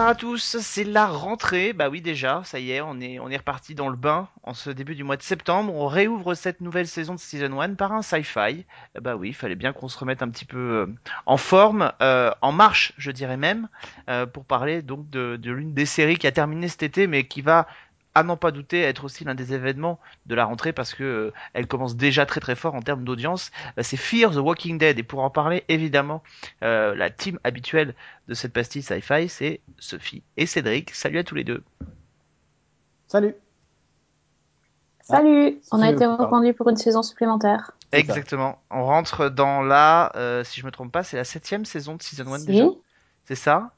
Bonsoir à tous, c'est la rentrée, bah oui déjà, ça y est, on est, on est reparti dans le bain en ce début du mois de septembre, on réouvre cette nouvelle saison de Season 1 par un sci-fi, bah oui, il fallait bien qu'on se remette un petit peu euh, en forme, euh, en marche je dirais même, euh, pour parler donc de l'une des séries qui a terminé cet été mais qui va à n'en pas douter être aussi l'un des événements de la rentrée parce que euh, elle commence déjà très très fort en termes d'audience. Euh, c'est Fear the Walking Dead et pour en parler évidemment euh, la team habituelle de cette pastille sci-fi c'est Sophie et Cédric. Salut à tous les deux. Salut. Salut. On a été reconduit pour une saison supplémentaire. Ça. Exactement. On rentre dans la, euh, si je me trompe pas, c'est la septième saison de Season 1 Si. déjà. C'est ça?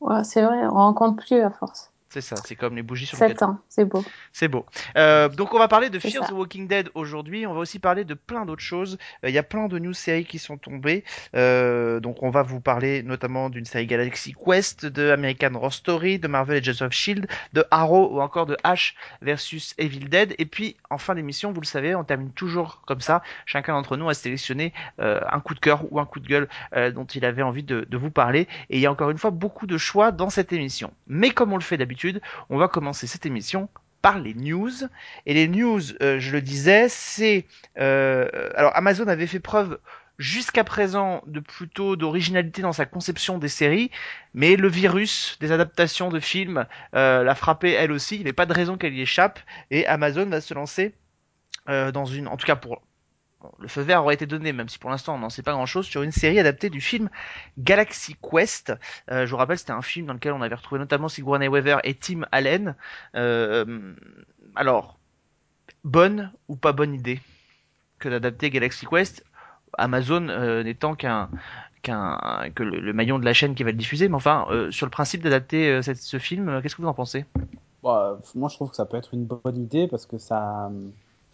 Ouais, c'est vrai, on en compte plus à force. C'est ça. C'est comme les bougies sur le 7 ans, c'est beau. C'est beau. Euh, donc on va parler de Fear ça. the Walking Dead aujourd'hui. On va aussi parler de plein d'autres choses. Euh, Il y a plein de news séries qui sont tombées. Euh, donc on va vous parler notamment d'une série Galaxy Quest, de American Horror Story, de Marvel Agents of Shield, de Arrow ou encore de Ash versus Evil Dead. Et puis en fin d'émission, vous le savez, on termine toujours comme ça. Chacun d'entre nous a sélectionné un coup de cœur ou un coup de gueule dont il avait envie de, de vous parler. Et il y a encore une fois beaucoup de choix dans cette émission. Mais comme on le fait d'habitude, on va commencer cette émission par les news. Et les news, euh, je le disais, c'est... euh, alors Amazon avait fait preuve jusqu'à présent de plutôt d'originalité dans sa conception des séries, mais le virus des adaptations de films euh, l'a frappé elle aussi, il n'y avait pas de raison qu'elle y échappe, et Amazon va se lancer dans une... En tout cas pour... le feu vert aurait été donné, même si pour l'instant on n'en sait pas grand-chose, sur une série adaptée du film Galaxy Quest. Euh, je vous rappelle, c'était un film dans lequel on avait retrouvé notamment Sigourney Weaver et Tim Allen. Euh, alors, bonne ou pas bonne idée que d'adapter Galaxy Quest Amazon euh, n'étant qu'un que le, maillon de la chaîne qui va le diffuser, mais enfin sur le principe d'adapter ce film, qu'est-ce que vous en pensez? Bah, moi, je trouve que ça peut être une bonne idée parce que ça.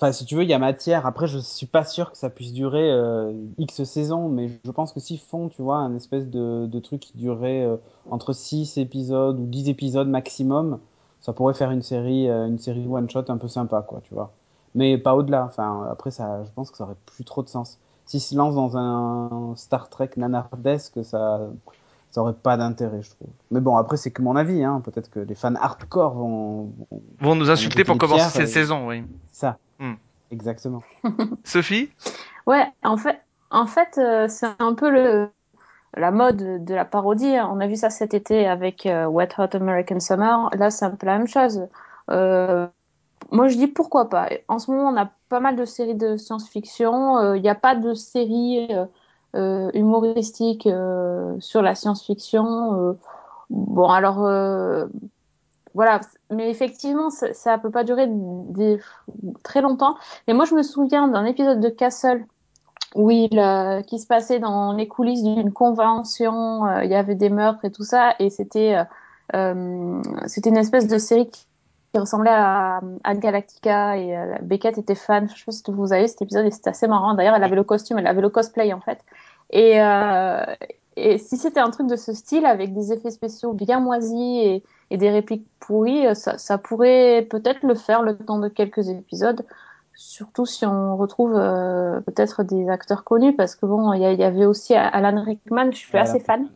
Enfin, si tu veux, il y a matière. Après, je suis pas sûr que ça puisse durer euh, X saisons, mais je pense que s'ils font, tu vois, un espèce de, de truc qui durerait euh, entre 6 épisodes ou 10 épisodes maximum, ça pourrait faire une série, euh, une série one shot un peu sympa, quoi, tu vois. Mais pas au-delà. Enfin, après, ça, je pense que ça aurait plus trop de sens. S'ils se lancent dans un Star Trek nanardesque, ça, ça aurait pas d'intérêt, je trouve. Mais bon, après, c'est que mon avis, hein. Peut-être que les fans hardcore vont, vont- Vont nous insulter pour commencer cette saison, oui. ça. Hmm. Exactement. Sophie? Ouais, en fait, en fait euh, c'est un peu le, la mode de la parodie. hein. On a vu ça cet été avec euh, Wet Hot American Summer. Là, c'est un peu la même chose. Euh, moi, je dis pourquoi pas. En ce moment, on a pas mal de séries de science-fiction. Euh, Il n'y a pas de série euh, euh, humoristique euh, sur la science-fiction. Euh, bon, alors, euh, voilà. Mais effectivement, ça, ça peut pas durer très longtemps. Et moi, je me souviens d'un épisode de Castle où il, euh, qui se passait dans les coulisses d'une convention. euh, il y avait des meurtres et tout ça, et c'était euh, c'était une espèce de série qui, ressemblait à, à Galactica. Et Beckett était fan. Je sais pas si vous avez cet épisode, et c'était assez marrant. D'ailleurs, elle avait le costume, elle avait le cosplay en fait. Et, et si c'était un truc de ce style avec des effets spéciaux bien moisis et, et des répliques pourries, euh, ça, ça pourrait peut-être le faire le temps de quelques épisodes. Surtout si on retrouve euh, peut-être des acteurs connus, parce que bon, il y, avait aussi Alan Rickman, je suis assez fan.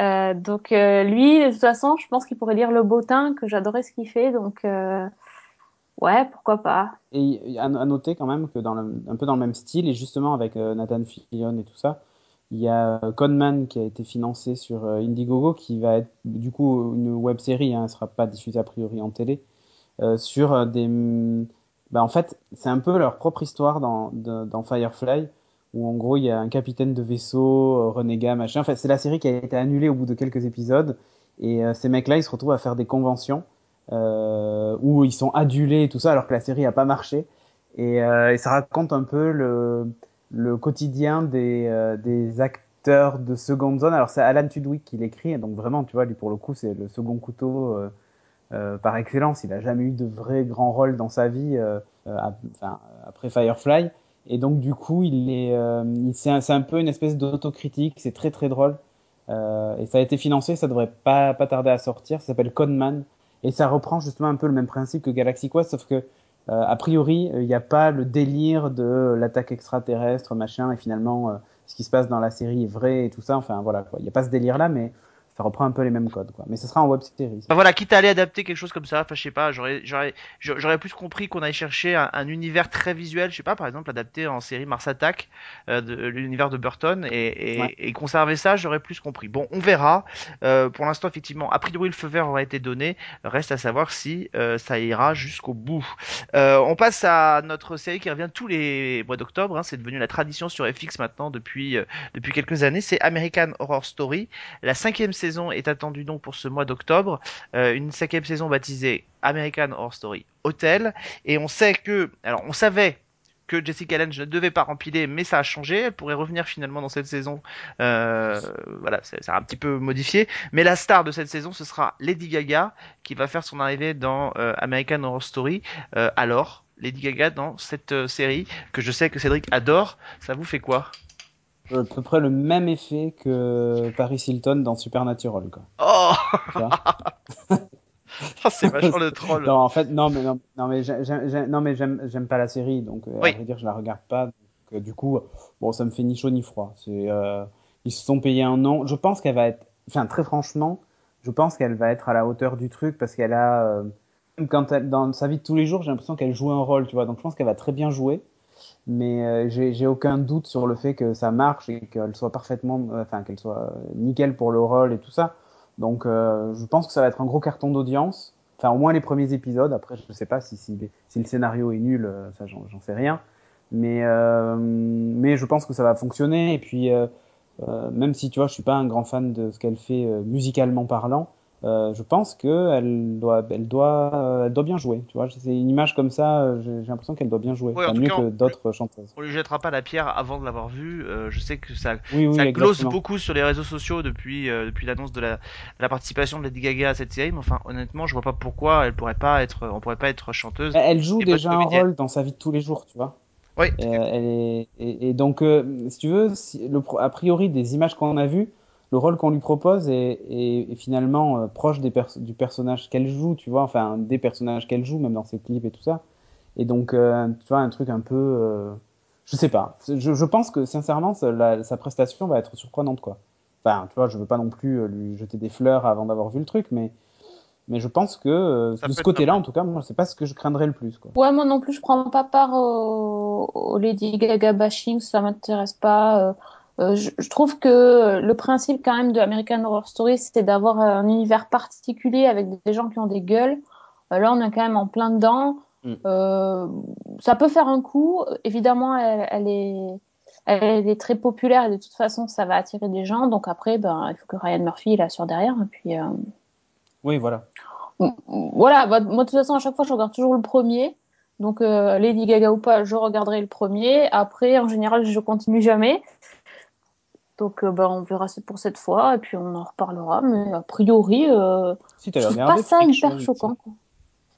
Euh, donc euh, lui, de toute façon, je pense qu'il pourrait lire le bottin, que j'adorais ce qu'il fait, donc ouais, pourquoi pas. Et à, noter quand même que dans le- un peu dans le même style, et justement avec Nathan Fillion et tout ça, il y a euh, Conman qui a été financé sur euh, Indiegogo, qui va être du coup une web série, hein, elle ne sera pas diffusée a priori en télé, euh, sur euh, des. Bah, en fait, c'est un peu leur propre histoire dans, dans Firefly, où en gros il y a un capitaine de vaisseau, renégat, machin. Enfin, c'est la série qui a été annulée au bout de quelques épisodes, et euh, ces mecs-là ils se retrouvent à faire des conventions euh, où ils sont adulés et tout ça, alors que la série a pas marché. Et, et ça raconte un peu le, le quotidien des, euh, des acteurs de seconde zone. Alors c'est Alan Tudwick qui l'écrit, donc vraiment, tu vois, lui pour le coup, c'est le second couteau euh, euh, par excellence. Il a jamais eu de vrai grand rôle dans sa vie, après Firefly. Et donc du coup, il est, c'est un, un peu une espèce d'autocritique. C'est très très drôle. Et ça a été financé, ça devrait pas pas tarder à sortir. Ça s'appelle Conman. Et ça reprend justement un peu le même principe que Galaxy Quest, sauf que a priori, il n'y a pas le délire de l'attaque extraterrestre, machin, et finalement, euh, ce qui se passe dans la série est vrai et tout ça. Enfin voilà, il n'y a pas ce délire là, mais ça reprend un peu les mêmes codes quoi. Mais ce sera en web série. Bah voilà, quitte à aller adapter quelque chose comme ça, enfin je sais pas, j'aurais j'aurais j'aurais plus compris qu'on aille chercher un, un, univers très visuel, je sais pas, par exemple adapter en série Mars Attack euh, de l'univers de Burton et, et, Ouais. et conserver ça, j'aurais plus compris. Bon, on verra. Euh, pour l'instant, effectivement, a priori le feu vert aura été donné. Reste à savoir si euh, ça ira jusqu'au bout. Euh, on passe à notre série qui revient tous les mois d'octobre. Hein, c'est devenu la tradition sur FX maintenant depuis euh, depuis quelques années. C'est American Horror Story. La cinquième saison est attendue donc pour ce mois d'octobre. Euh, une cinquième saison baptisée American Horror Story Hotel. Et on sait que, alors on savait que Jessica Lange ne devait pas rempiler, mais ça a changé. Elle pourrait revenir finalement dans cette saison. Euh, voilà, ça a un petit peu modifié. Mais la star de cette saison, ce sera Lady Gaga, qui va faire son arrivée dans euh, American Horror Story. Alors, Lady Gaga dans cette série que je sais que Cédric adore, ça vous fait quoi? À peu près le même effet que Paris Hilton dans Supernatural quoi. Oh, Oh, c'est vachement le troll. Non, en fait, non, mais non, non mais j'aime, pas la série, donc euh, Oui. à vrai dire, je la regarde pas. Donc, euh, du coup, bon, ça me fait ni chaud ni froid. C'est, euh, ils se sont payés un nom. Je pense qu'elle va être, enfin, très franchement, je pense qu'elle va être à la hauteur du truc parce qu'elle a, quand elle, dans sa vie de tous les jours, j'ai l'impression qu'elle joue un rôle, tu vois. Donc, je pense qu'elle va très bien jouer. Mais euh, j'ai, aucun doute sur le fait que ça marche et qu'elle soit parfaitement, euh, enfin, qu'elle soit euh, nickel pour le rôle et tout ça. Donc, je pense que ça va être un gros carton d'audience. Enfin, au moins les premiers épisodes. Après, je sais pas si, si, si le scénario est nul, ça, j'en sais rien. Mais, euh, mais je pense que ça va fonctionner. Et puis, euh, même si tu vois, je suis pas un grand fan de ce qu'elle fait musicalement parlant, euh, je pense que elle doit, elle doit, euh, elle doit bien jouer. Tu vois, c'est une image comme ça. euh, J'ai l'impression qu'elle doit bien jouer, Ouais, en Enfin, tout mieux cas, que d'autres chanteuses. On lui jettera pas la pierre avant de l'avoir vu. Euh, je sais que ça, Oui, oui, ça glosse beaucoup sur les réseaux sociaux depuis euh, depuis l'annonce de la, participation de Lady Gaga à cette série. Mais enfin, honnêtement, je vois pas pourquoi elle pourrait pas être, on pourrait pas être chanteuse. Elle joue déjà un rôle dans sa vie de tous les jours, tu vois. Oui. Et, elle est- et, et donc, si tu veux, si, le, pro- a priori des images qu'on a vues, le rôle qu'on lui propose est, est- est finalement euh, proche des pers- du personnage qu'elle joue, tu vois, enfin des personnages qu'elle joue, même dans ses clips et tout ça. Et donc, euh, tu vois, un truc un peu, euh, je sais pas. Je, je pense que sincèrement, sa, la- sa prestation va être surprenante, quoi. Enfin, tu vois, je veux pas non plus euh, lui jeter des fleurs avant d'avoir vu le truc, mais mais je pense que euh, de ce côté-là, en tout cas, moi, c'est pas ce que je craindrais le plus, quoi. Ouais, moi non plus, je prends pas part au, au Lady Gaga bashing, ça m'intéresse pas. Euh, je, je trouve que le principe quand même de American Horror Story, c'était d'avoir un univers particulier avec des gens qui ont des gueules. Euh, là, on est quand même en plein dedans. Mm. Euh, ça peut faire un coup. Évidemment, elle, elle est, elle est très populaire et de toute façon, ça va attirer des gens. Donc après, ben, il faut que Ryan Murphy il assure derrière. Et puis, Oui, voilà. voilà, bah, moi de toute façon, à chaque fois, je regarde toujours le premier. Donc, Lady Gaga ou pas, je regarderai le premier. Après, en général, je continue jamais. Donc, euh, bah, on verra c'est pour cette fois, et puis on en reparlera. Mais a priori, euh, Si je trouve regardé pas ça hyper choquant. Quoi.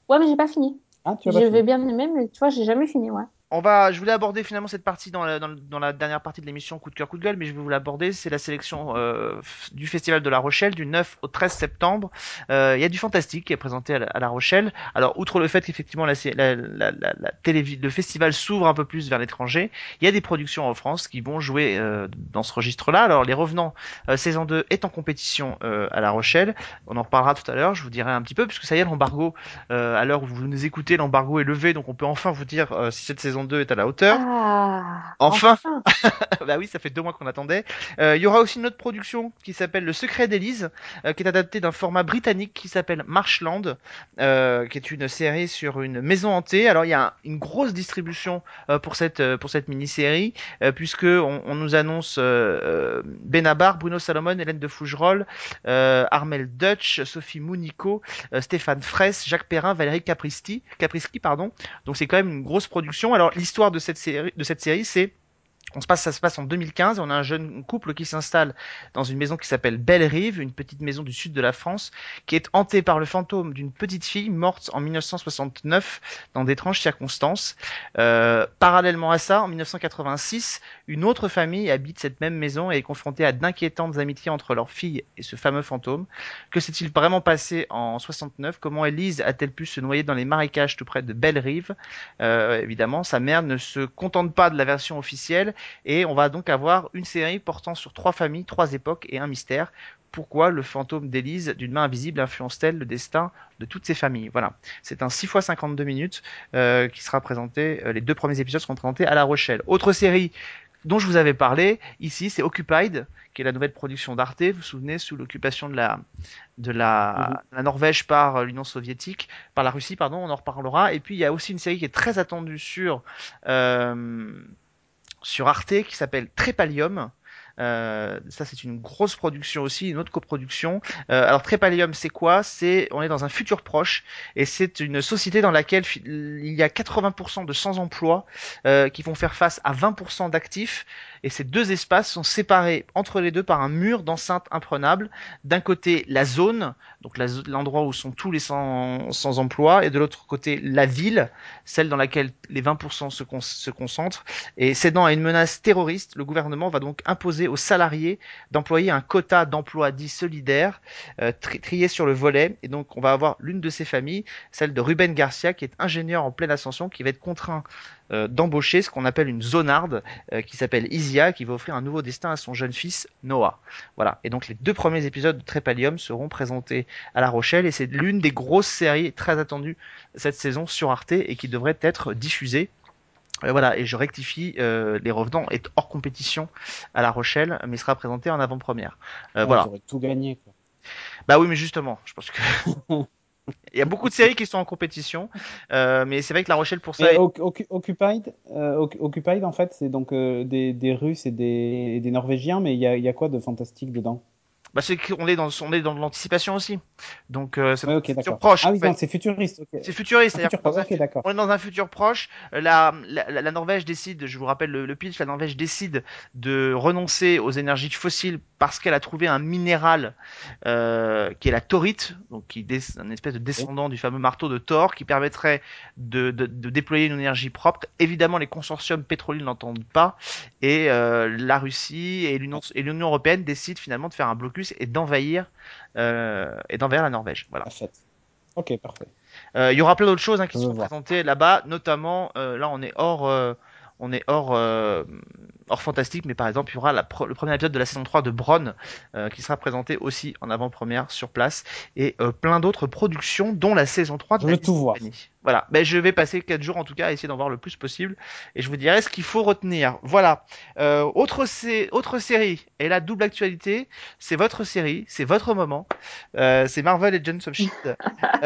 Ouais, mais j'ai pas fini. Ah, tu as pas J'avais fini. bien aimé, mais tu vois, j'ai jamais fini, ouais. On va, je voulais aborder finalement cette partie dans la, dernière partie de l'émission coup de cœur coup de gueule, mais je vais vous l'aborder. C'est la sélection euh, du festival de La Rochelle du 9 au 13 septembre. Euh, Il y a du fantastique qui est présenté à La, Rochelle. Alors outre le fait qu'effectivement la, la, le festival s'ouvre un peu plus vers l'étranger, il y a des productions en France qui vont jouer euh, dans ce registre-là. Alors les Revenants saison 2 est en compétition à La Rochelle. On en reparlera tout à l'heure. Je vous dirai un petit peu puisque ça y est l'embargo à l'heure où vous nous écoutez, l'embargo est levé, donc on peut enfin vous dire si cette saison 2 est à la hauteur. Ah, Enfin. bah oui, ça fait deux mois qu'on attendait. Euh, Il y aura aussi une autre production qui s'appelle Le Secret d'Élise, euh, qui est adaptée d'un format britannique qui s'appelle Marshland, euh, qui est une série sur une maison hantée. Alors il y a un- une grosse distribution pour cette pour cette mini-série, puisque on, on nous annonce Benabar, Bruno Salomon, Hélène de Fougerolles, Armel Dutch, Sophie Mounico, Stéphane Fraisse, Jacques Perrin, Valérie Capristi, Capriski, pardon. Donc c'est quand même une grosse production. Alors l'histoire de cette série, de cette série, c'est on se passe, ça se passe en 2015. On a un jeune couple qui s'installe dans une maison qui s'appelle Belle Rive, une petite maison du sud de la France, qui est hantée par le fantôme d'une petite fille morte en 1969 dans d'étranges circonstances. Euh, parallèlement à ça, en 1986, une autre famille habite cette même maison et est confrontée à d'inquiétantes amitiés entre leur fille et ce fameux fantôme. Que s'est-il vraiment passé en 69 Comment Elise a-t-elle pu se noyer dans les marécages tout près de Belle Rive? Euh, Évidemment, sa mère ne se contente pas de la version officielle Et on va donc avoir une série portant sur trois familles, trois époques et un mystère. Pourquoi le fantôme d'Élise d'une main invisible influence-t-elle le destin de toutes ces familles? Voilà. C'est un 6 x 52 minutes euh, qui sera présenté. euh, les deux premiers épisodes seront présentés à La Rochelle. Autre série dont je vous avais parlé ici, c'est Occupied, qui est la nouvelle production d'Arte. Vous vous souvenez, sous l'occupation de la, de la, la Norvège par euh, l'Union soviétique, par la Russie, pardon, on en reparlera. Et puis il y a aussi une série qui est très attendue sur, euh, sur Arte qui s'appelle Trépalium. Euh, ça c'est une grosse production aussi, une autre coproduction. Euh, alors Trépalium c'est quoi? C'est on est dans un futur proche et c'est une société dans laquelle il y a 80% de sans emploi euh, qui vont faire face à 20% d'actifs et ces deux espaces sont séparés entre les deux par un mur d'enceinte imprenable. D'un côté la zone, donc l'endroit où sont tous les sans, sans emploi et de l'autre côté la ville, celle dans laquelle les 20% se, con- se concentrent. Et cédant à une menace terroriste, le gouvernement va donc imposer aux salariés d'employer un quota d'emploi dit solidaire, euh, tri- trié sur le volet. Et donc, on va avoir l'une de ces familles, celle de Ruben Garcia, qui est ingénieur en pleine ascension, qui va être contraint euh, d'embaucher ce qu'on appelle une zonarde, euh, qui s'appelle Isia, qui va offrir un nouveau destin à son jeune fils Noah. Voilà. Et donc, les deux premiers épisodes de Trépalium seront présentés à La Rochelle, et c'est l'une des grosses séries très attendues cette saison sur Arte et qui devrait être diffusée. Euh, voilà, et je rectifie, euh, Les Revenants est hors compétition à La Rochelle, mais sera présenté en avant-première. Euh, Ouais, voilà. Tout gagné. Quoi. Bah oui, mais justement, je pense que il y a beaucoup de séries qui sont en compétition, euh, mais c'est vrai que La Rochelle pour ça. Est- Oc- Oc- Occupied, euh, Oc- Occupied, en fait, c'est donc euh, des, des Russes et des, et des Norvégiens, mais il y a, il y a quoi de fantastique dedans? Bah c'est qu'on est dans on est dans l'anticipation aussi, donc euh, c'est Ouais, futur proche. Ah oui, c'est futuriste. C'est futuriste, futur. On est dans un futur proche. La, la, la Norvège décide, je vous rappelle le, le pitch, la Norvège décide de renoncer aux énergies fossiles parce qu'elle a trouvé un minéral euh, qui est la thorite, donc qui est un espèce de descendant du fameux marteau de Thor, qui permettrait de, de, de déployer une énergie propre. Évidemment, les consortiums pétroliers ne l'entendent pas, et euh, la Russie et l'Union européenne décident finalement de faire un blocus et d'envahir euh, et d'envahir la Norvège. Voilà. Ok, parfait. Euh, il y aura plein d'autres choses hein, qui voir. présentées là-bas, notamment euh, là on est hors on est hors euh, hors fantastique, mais par exemple il y aura la pro- le premier épisode de la saison 3 de Bron euh, qui sera présenté aussi en avant-première sur place et euh, plein d'autres productions dont la saison 3 de Je veux Alice tout voir. Voilà, ben, je vais passer 4 jours en tout cas à essayer d'en voir le plus possible et je vous dirai ce qu'il faut retenir. Voilà. Euh, autre, sé- autre série, et la double actualité, c'est votre série, c'est votre moment, euh, c'est Marvel Agents of Shield.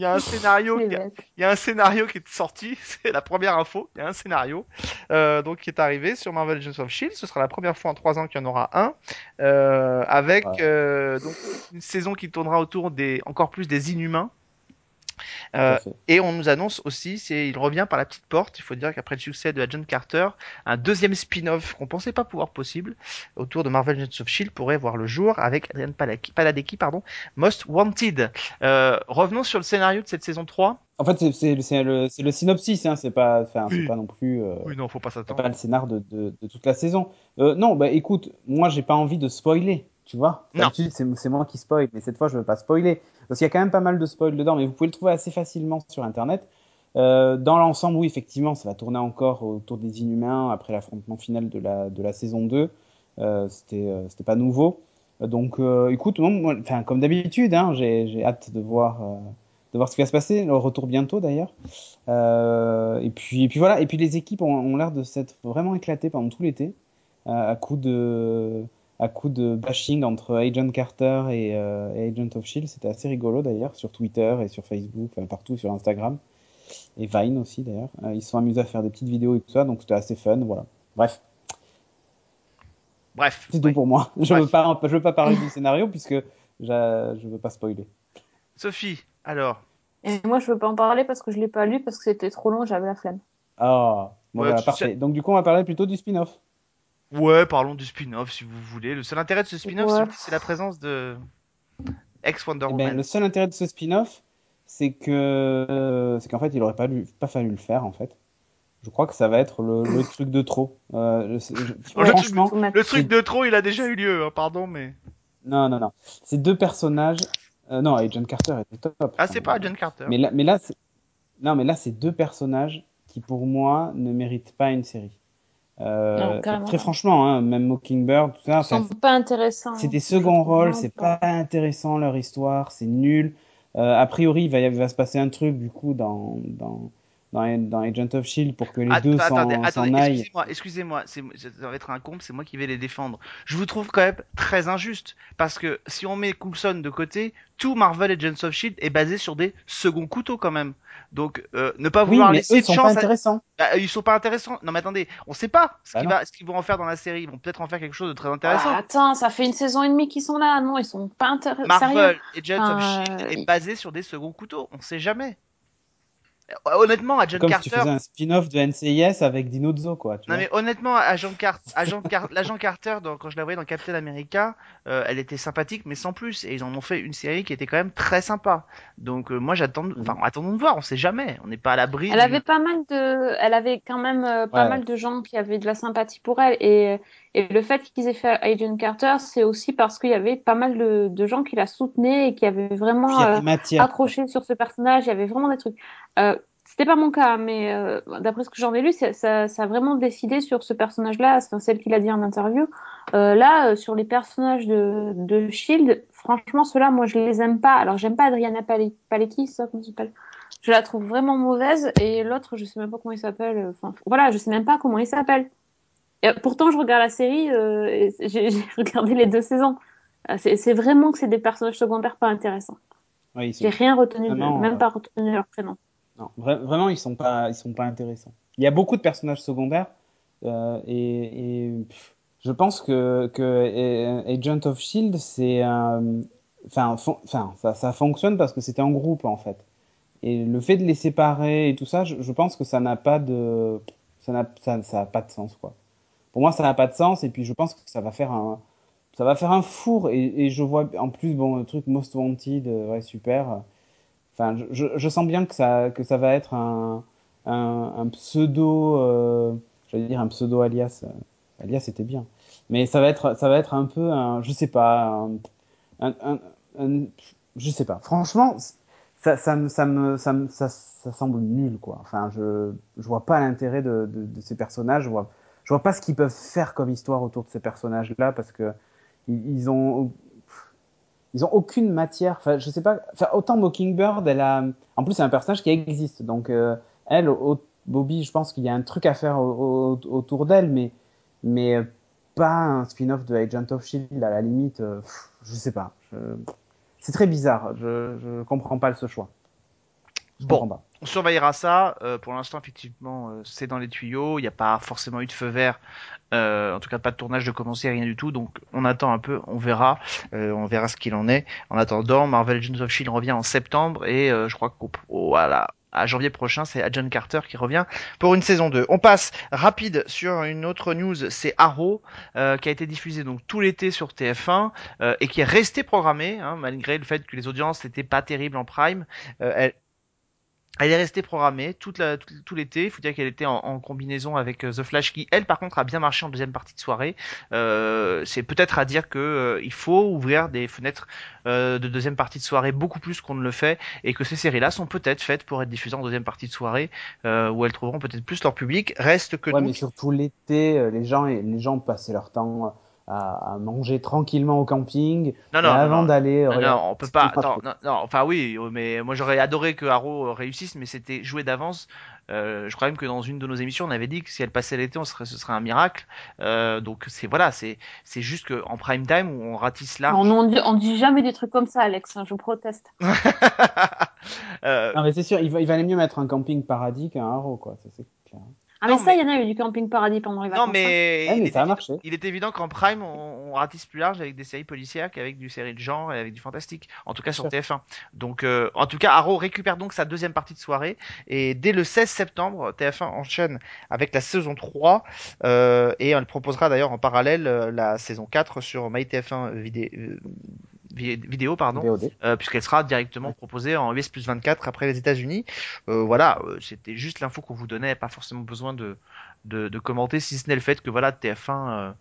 Il y a un scénario qui a- bêtes. il y a un scénario qui est sorti, c'est la première info. Il y a un scénario euh, donc qui est arrivé sur Marvel Agents of Shield. Ce sera la première fois en trois ans qu'il y en aura un, euh, avec Ouais. euh, donc une saison qui tournera autour des encore plus des Inhumains. Euh, et on nous annonce aussi, c'est il revient par la petite porte. Il faut dire qu'après le succès de Agent Carter, un deuxième spin-off qu'on pensait pas pouvoir possible autour de Marvel Agents of Shield pourrait voir le jour avec Adrian Paladecki, pardon, Most Wanted. Euh, revenons sur le scénario de cette saison 3. En fait, c'est- le, synopsis, hein, c'est pas, Oui. pas non plus. euh, Oui, non, faut pas s'attendre. pas le scénar de, de, de toute la saison. Non, bah écoute, moi j'ai pas envie de spoiler, tu vois. D'habitude, c'est moi qui spoil, mais cette fois je veux pas spoiler. Parce qu'il y a quand même pas mal de spoil dedans, mais vous pouvez le trouver assez facilement sur internet. Euh, dans l'ensemble, oui, effectivement, ça va tourner encore autour des Inhumains après l'affrontement final de la, de la saison 2. Euh, C'était euh, c'était pas nouveau. Donc euh, écoute, moi, moi, enfin, comme d'habitude, hein, j'ai hâte de voir, de voir ce qui va se passer. Le retour bientôt d'ailleurs. Et puis, et puis voilà. Et puis les équipes ont, ont l'air de s'être vraiment éclatées pendant tout l'été, à coup de, à coup de bashing entre Agent Carter et, euh, et Agent of Shield. C'était assez rigolo d'ailleurs sur Twitter et sur Facebook, enfin, partout sur Instagram et Vine aussi d'ailleurs. Euh, ils se sont amusés à faire des petites vidéos et tout ça, donc c'était assez fun. Voilà. Bref, Bref. c'est tout pour moi. Je Bref. veux pas, je veux pas parler du scénario puisque je veux pas spoiler. Sophie, alors. Et moi, je veux pas en parler parce que je l'ai pas lu parce que c'était trop long, j'avais la flemme. Ah, bon, Ouais, voilà, parfait. sais- Donc du coup, on va parler plutôt du spin-off. Ouais, parlons du spin-off si vous voulez. Le seul intérêt de ce spin-off, Ouais. c'est- la présence de ex Wonder Eh ben, Woman. le seul intérêt de ce spin-off, c'est que euh, c'est qu'en fait, il aurait pas, lu- pas fallu le faire en fait. Je crois que ça va être le, le truc de trop. Euh, je- je- Le franchement, Le truc de trop, il a déjà eu lieu, hein, pardon, mais. non, non, non. Ces deux personnages. euh, non, Agent Carter était top. Ah, c'est pas John Carter. Mais là, mais là, non, mais là, c'est deux personnages qui pour moi ne méritent pas une série. Euh, très franchement, hein, même Mockingbird, tout ça. Sont pas intéressants. C'est des seconds rôles, c'est pas. intéressant leur histoire, c'est nul. Euh, a priori, il va, il va se passer un truc du coup dans, dans, dans, Agent of Shield pour que les deux s'en aillent. Excusez-moi, excusez-moi, ça va être un comble, c'est moi qui vais les défendre. Je vous trouve quand même très injuste parce que si on met Coulson de côté, tout Marvel Agents of Shield est basé sur des seconds couteaux quand même. Donc euh, ne pas vouloir oui, mais laisser eux, ils sont chance pas intéressants. Bah, ils sont pas intéressants. Non mais attendez, on sait pas ce bah qu'ils vont en faire dans la série. Ils vont peut-être en faire quelque chose de très intéressant. Ah, attends, ça fait une saison et demie qu'ils sont là. Non, ils sont pas intéressants. Marvel Agents of Shield est basé sur des seconds couteaux. On sait jamais. Euh, honnêtement, Agent Comme Carter. Si tu faisais un spin-off de NCIS avec Dinozzo, quoi. Tu non, vois mais honnêtement, Agent, Car... Agent Car... l'agent Carter, quand je la voyais dans Captain America, euh, elle était sympathique, mais sans plus. Et ils en ont fait une série qui était quand même très sympa. Donc, euh, moi, j'attends, enfin, attendons de voir. On sait jamais. On n'est pas à l'abri. Elle avait pas mal de, elle avait quand même pas mal de gens qui avaient de la sympathie pour elle. Et, et le fait qu'ils aient fait Agent Carter, c'est aussi parce qu'il y avait pas mal de, de, gens qui la soutenaient et qui avaient vraiment accroché sur ce personnage. Il y avait vraiment des trucs. Euh, c'était pas mon cas, mais euh, d'après ce que j'en ai lu, ça, ça, a vraiment décidé sur ce personnage-là, c'est celle qu'il a dit en interview. Euh, là, euh, sur les personnages de, de Shield, franchement, ceux-là, moi, je les aime pas. Alors, j'aime pas Adriana Palecki, ça, comment s'appelle Je la trouve vraiment mauvaise, et l'autre, je sais même pas comment il s'appelle. Enfin, voilà, je sais même pas comment il s'appelle. Pourtant, je regarde la série, j'ai regardé les deux saisons. C'est vraiment que c'est des personnages secondaires pas intéressants. Oui, j'ai rien retenu, même pas retenu leur prénom vraiment, ils sont pas, ils sont pas intéressants. Il y a beaucoup de personnages secondaires euh, et, je pense que, que Agent of Shield, c'est, enfin, enfin, ça, ça, fonctionne parce que c'était en groupe en fait. Et le fait de les séparer et tout ça, je, pense que ça n'a pas de, ça n'a, ça, ça pas de sens quoi. Pour moi, ça n'a pas de sens et puis je pense que ça va faire un, ça va faire un four et, je vois en plus bon le truc Most Wanted, ouais super je, sens bien que ça, que ça va être un, un, pseudo, euh, j'allais dire un pseudo alias. Euh, alias c'était bien, mais ça va être, ça va être un peu, un, je sais pas, je sais pas. Franchement, ça, ça, me, ça, me, ça, ça, ça, semble nul, quoi. Enfin, je, je vois pas l'intérêt de, de, ces personnages. Je vois, je vois pas ce qu'ils peuvent faire comme histoire autour de ces personnages-là parce que ils ont ils ont aucune matière. Enfin, je sais pas. Enfin, autant Mockingbird, elle a. En plus, c'est un personnage qui existe. Donc, euh, elle, au, Bobby, je pense qu'il y a un truc à faire autour d'elle, mais mais euh, pas un spin-off de Agent of Shield à la limite. Euh, je sais pas. C'est très bizarre. Je je comprends pas ce choix. Bon, on surveillera ça. pour l'instant, effectivement, c'est dans les tuyaux. Il n'y a pas forcément eu de feu vert euh, en tout cas, pas de tournage de commencer, rien du tout. Donc, on attend un peu, on verra, euh, on verra ce qu'il en est. En attendant, Marvel Legends of Shield revient en septembre et euh, je crois qu'au voilà, à janvier prochain, c'est John Carter qui revient pour une saison 2. On passe rapide sur une autre news, c'est Arrow, euh, qui a été diffusé donc tout l'été sur TF1 euh, et qui est resté programmé, hein, malgré le fait que les audiences n'étaient pas terribles en prime. elle, elle est restée programmée toute la, tout, l'été. Il faut dire qu'elle était en, en, combinaison avec euh, The Flash, qui elle par contre a bien marché en deuxième partie de soirée. Euh, c'est peut-être à dire que euh, il faut ouvrir des fenêtres euh, de deuxième partie de soirée beaucoup plus qu'on ne le fait, et que ces séries-là sont peut-être faites pour être diffusées en deuxième partie de soirée, euh, où elles trouveront peut-être plus leur public. Reste que ouais, mais surtout l'été, les gens les gens passaient leur temps à, manger tranquillement au camping non, non, avant d'aller. Non, on peut pas. Non, non, enfin oui, mais moi j'aurais adoré que Haro réussisse, mais c'était joué d'avance. Euh, je crois même que dans une de nos émissions, on avait dit que si elle passait l'été, on serait, ce serait un miracle. Euh, donc c'est voilà, c'est c'est juste que en prime time où on ratisse là. On, on, dit, on dit jamais des trucs comme ça, Alex. Hein, je proteste. euh... Non mais c'est sûr, il, va, il valait mieux mettre un camping paradis qu'un Haro, quoi. Ça c'est clair. Ah mais ça, il y en a eu du camping paradis pendant les vacances. Non mais, hein. il, ça a marché. il est évident qu'en prime, on, ratisse plus large avec des séries policières qu'avec du série de genre et avec du fantastique. En tout cas sur TF1. Donc, euh, en tout cas, Arrow récupère donc sa deuxième partie de soirée et dès le 16 septembre, TF1 enchaîne avec la saison 3 euh, et elle proposera d'ailleurs en parallèle euh, la saison 4 sur MyTF1 vidéo vidéo pardon, euh, puisqu'elle sera directement proposée en US plus 24 après les États-Unis. Euh, voilà, euh, c'était juste l'info qu'on vous donnait, pas forcément besoin de, de, de, commenter, si ce n'est le fait que voilà TF1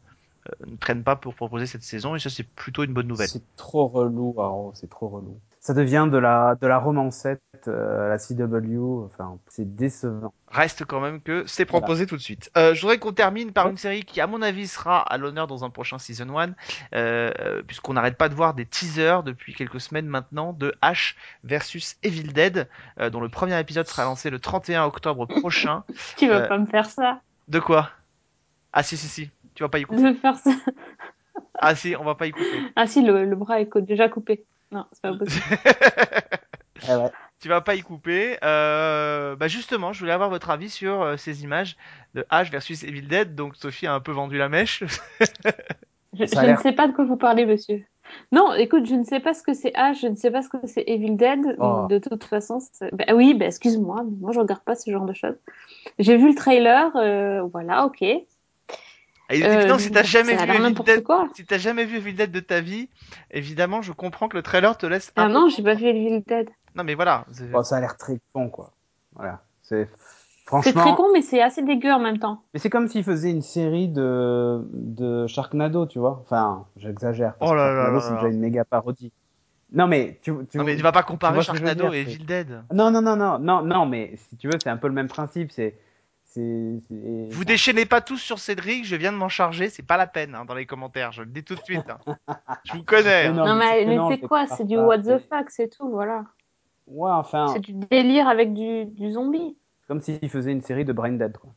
ne traîne pas pour proposer cette saison et ça c'est plutôt une bonne nouvelle. C'est trop relou, c'est trop relou. Ça devient de la de la romancette euh, à la CW. Enfin, c'est décevant. Reste quand même que c'est proposé tout de suite. Euh, je voudrais qu'on termine par une série qui, à mon avis, sera à l'honneur dans un prochain season 1, euh, puisqu'on n'arrête pas de voir des teasers depuis quelques semaines maintenant de Ash versus Evil Dead, euh, dont le premier épisode sera lancé le 31 octobre prochain. Tu vas Euh, pas me faire ça? De quoi? Ah si si si, tu vas pas y couper. De faire ça. Ah si, on va pas y couper. Ah si, le, le bras est déjà coupé. Non, c'est pas possible. Ouais. tu vas pas y couper. Euh, bah justement, je voulais avoir votre avis sur euh, ces images de Ash versus Evil Dead. Donc Sophie a un peu vendu la mèche. Je, ne sais pas de quoi vous parlez, monsieur. Non, écoute, je ne sais pas ce que c'est H, je ne sais pas ce que c'est Evil Dead. Oh. De toute façon, bah oui, bah, excuse-moi, mais moi je regarde pas ce genre de choses. J'ai vu le trailer, euh, voilà, ok. Et Euh, évidemment, si t'as jamais vu Evil quoi. si t'as jamais vu Evil Dead de ta vie, évidemment, je comprends que le trailer te laisse. un Ah non, j'ai pas vu Evil Dead. Non, mais voilà. Bon, ça a l'air très con, quoi. Voilà. C'est C'est très franchement. con, mais c'est assez dégueu en même temps. Mais c'est comme s'ils faisaient une série de de Sharknado, tu vois. Enfin, j'exagère. Oh là là Sharknado, là c'est déjà une méga parodie. Non mais tu, tu Non, mais tu vas pas comparer Sharknado dire, et Evil Dead. Non non non non non non mais si tu veux c'est un peu le même principe c'est c'est Vous déchaînez pas tous sur Cédric, je viens de m'en charger, c'est pas la peine hein, dans les commentaires, je le dis tout de suite. hein. je vous connais. hein. Non, Non, mais mais, c'est quoi C'est du what the fuck, c'est tout, voilà. ouais enfin C'est du délire avec du, du zombie. comme s'ils faisaient une série de Brain Dead quoi.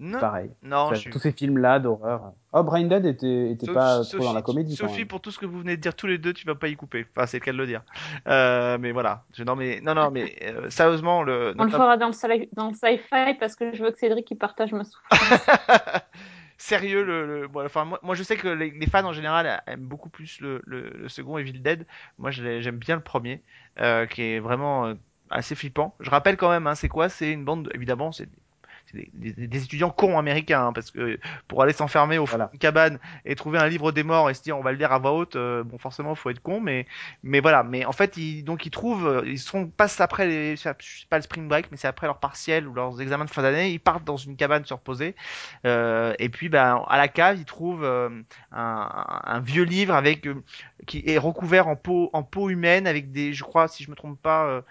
Non, Pareil. non, je. Tous ces films là d'horreur. Oh Brain Dead était était pas Sophie- trop dans la comédie quand Sophie, même. pour tout ce que vous venez de dire tous les deux, tu vas pas y couper. Enfin, c'est le cas de le dire. Euh, mais voilà. Je, non, mais non, non, mais euh, sérieusement, le. On le fera dans le, dans le sci-fi parce que je veux que Cédric il partage ma souffrance. Sérieux, le, le- bon, enfin, moi, moi, je sais que les, les fans en général aiment beaucoup plus le, le, le second Evil Dead. Moi, j'aime bien le premier, euh, qui est vraiment euh, assez flippant. Je rappelle quand même, hein, c'est quoi? C'est une bande, évidemment, c'est des, étudiants cons américains, hein, parce que pour aller s'enfermer au fond Voilà. d'une cabane et trouver un livre des morts et se dire on va le lire à voix haute, euh, bon forcément faut être con, mais mais voilà. Mais en fait, ils, donc ils trouvent, euh, ils sont passent après les, je sais pas le spring break, mais c'est après leur partiel ou leurs examens de fin d'année, ils partent dans une cabane se reposer euh, et puis, ben, à la cave, ils trouvent euh, un, un vieux livre avec qui est recouvert en peau en peau humaine avec des, je crois, si je me trompe pas,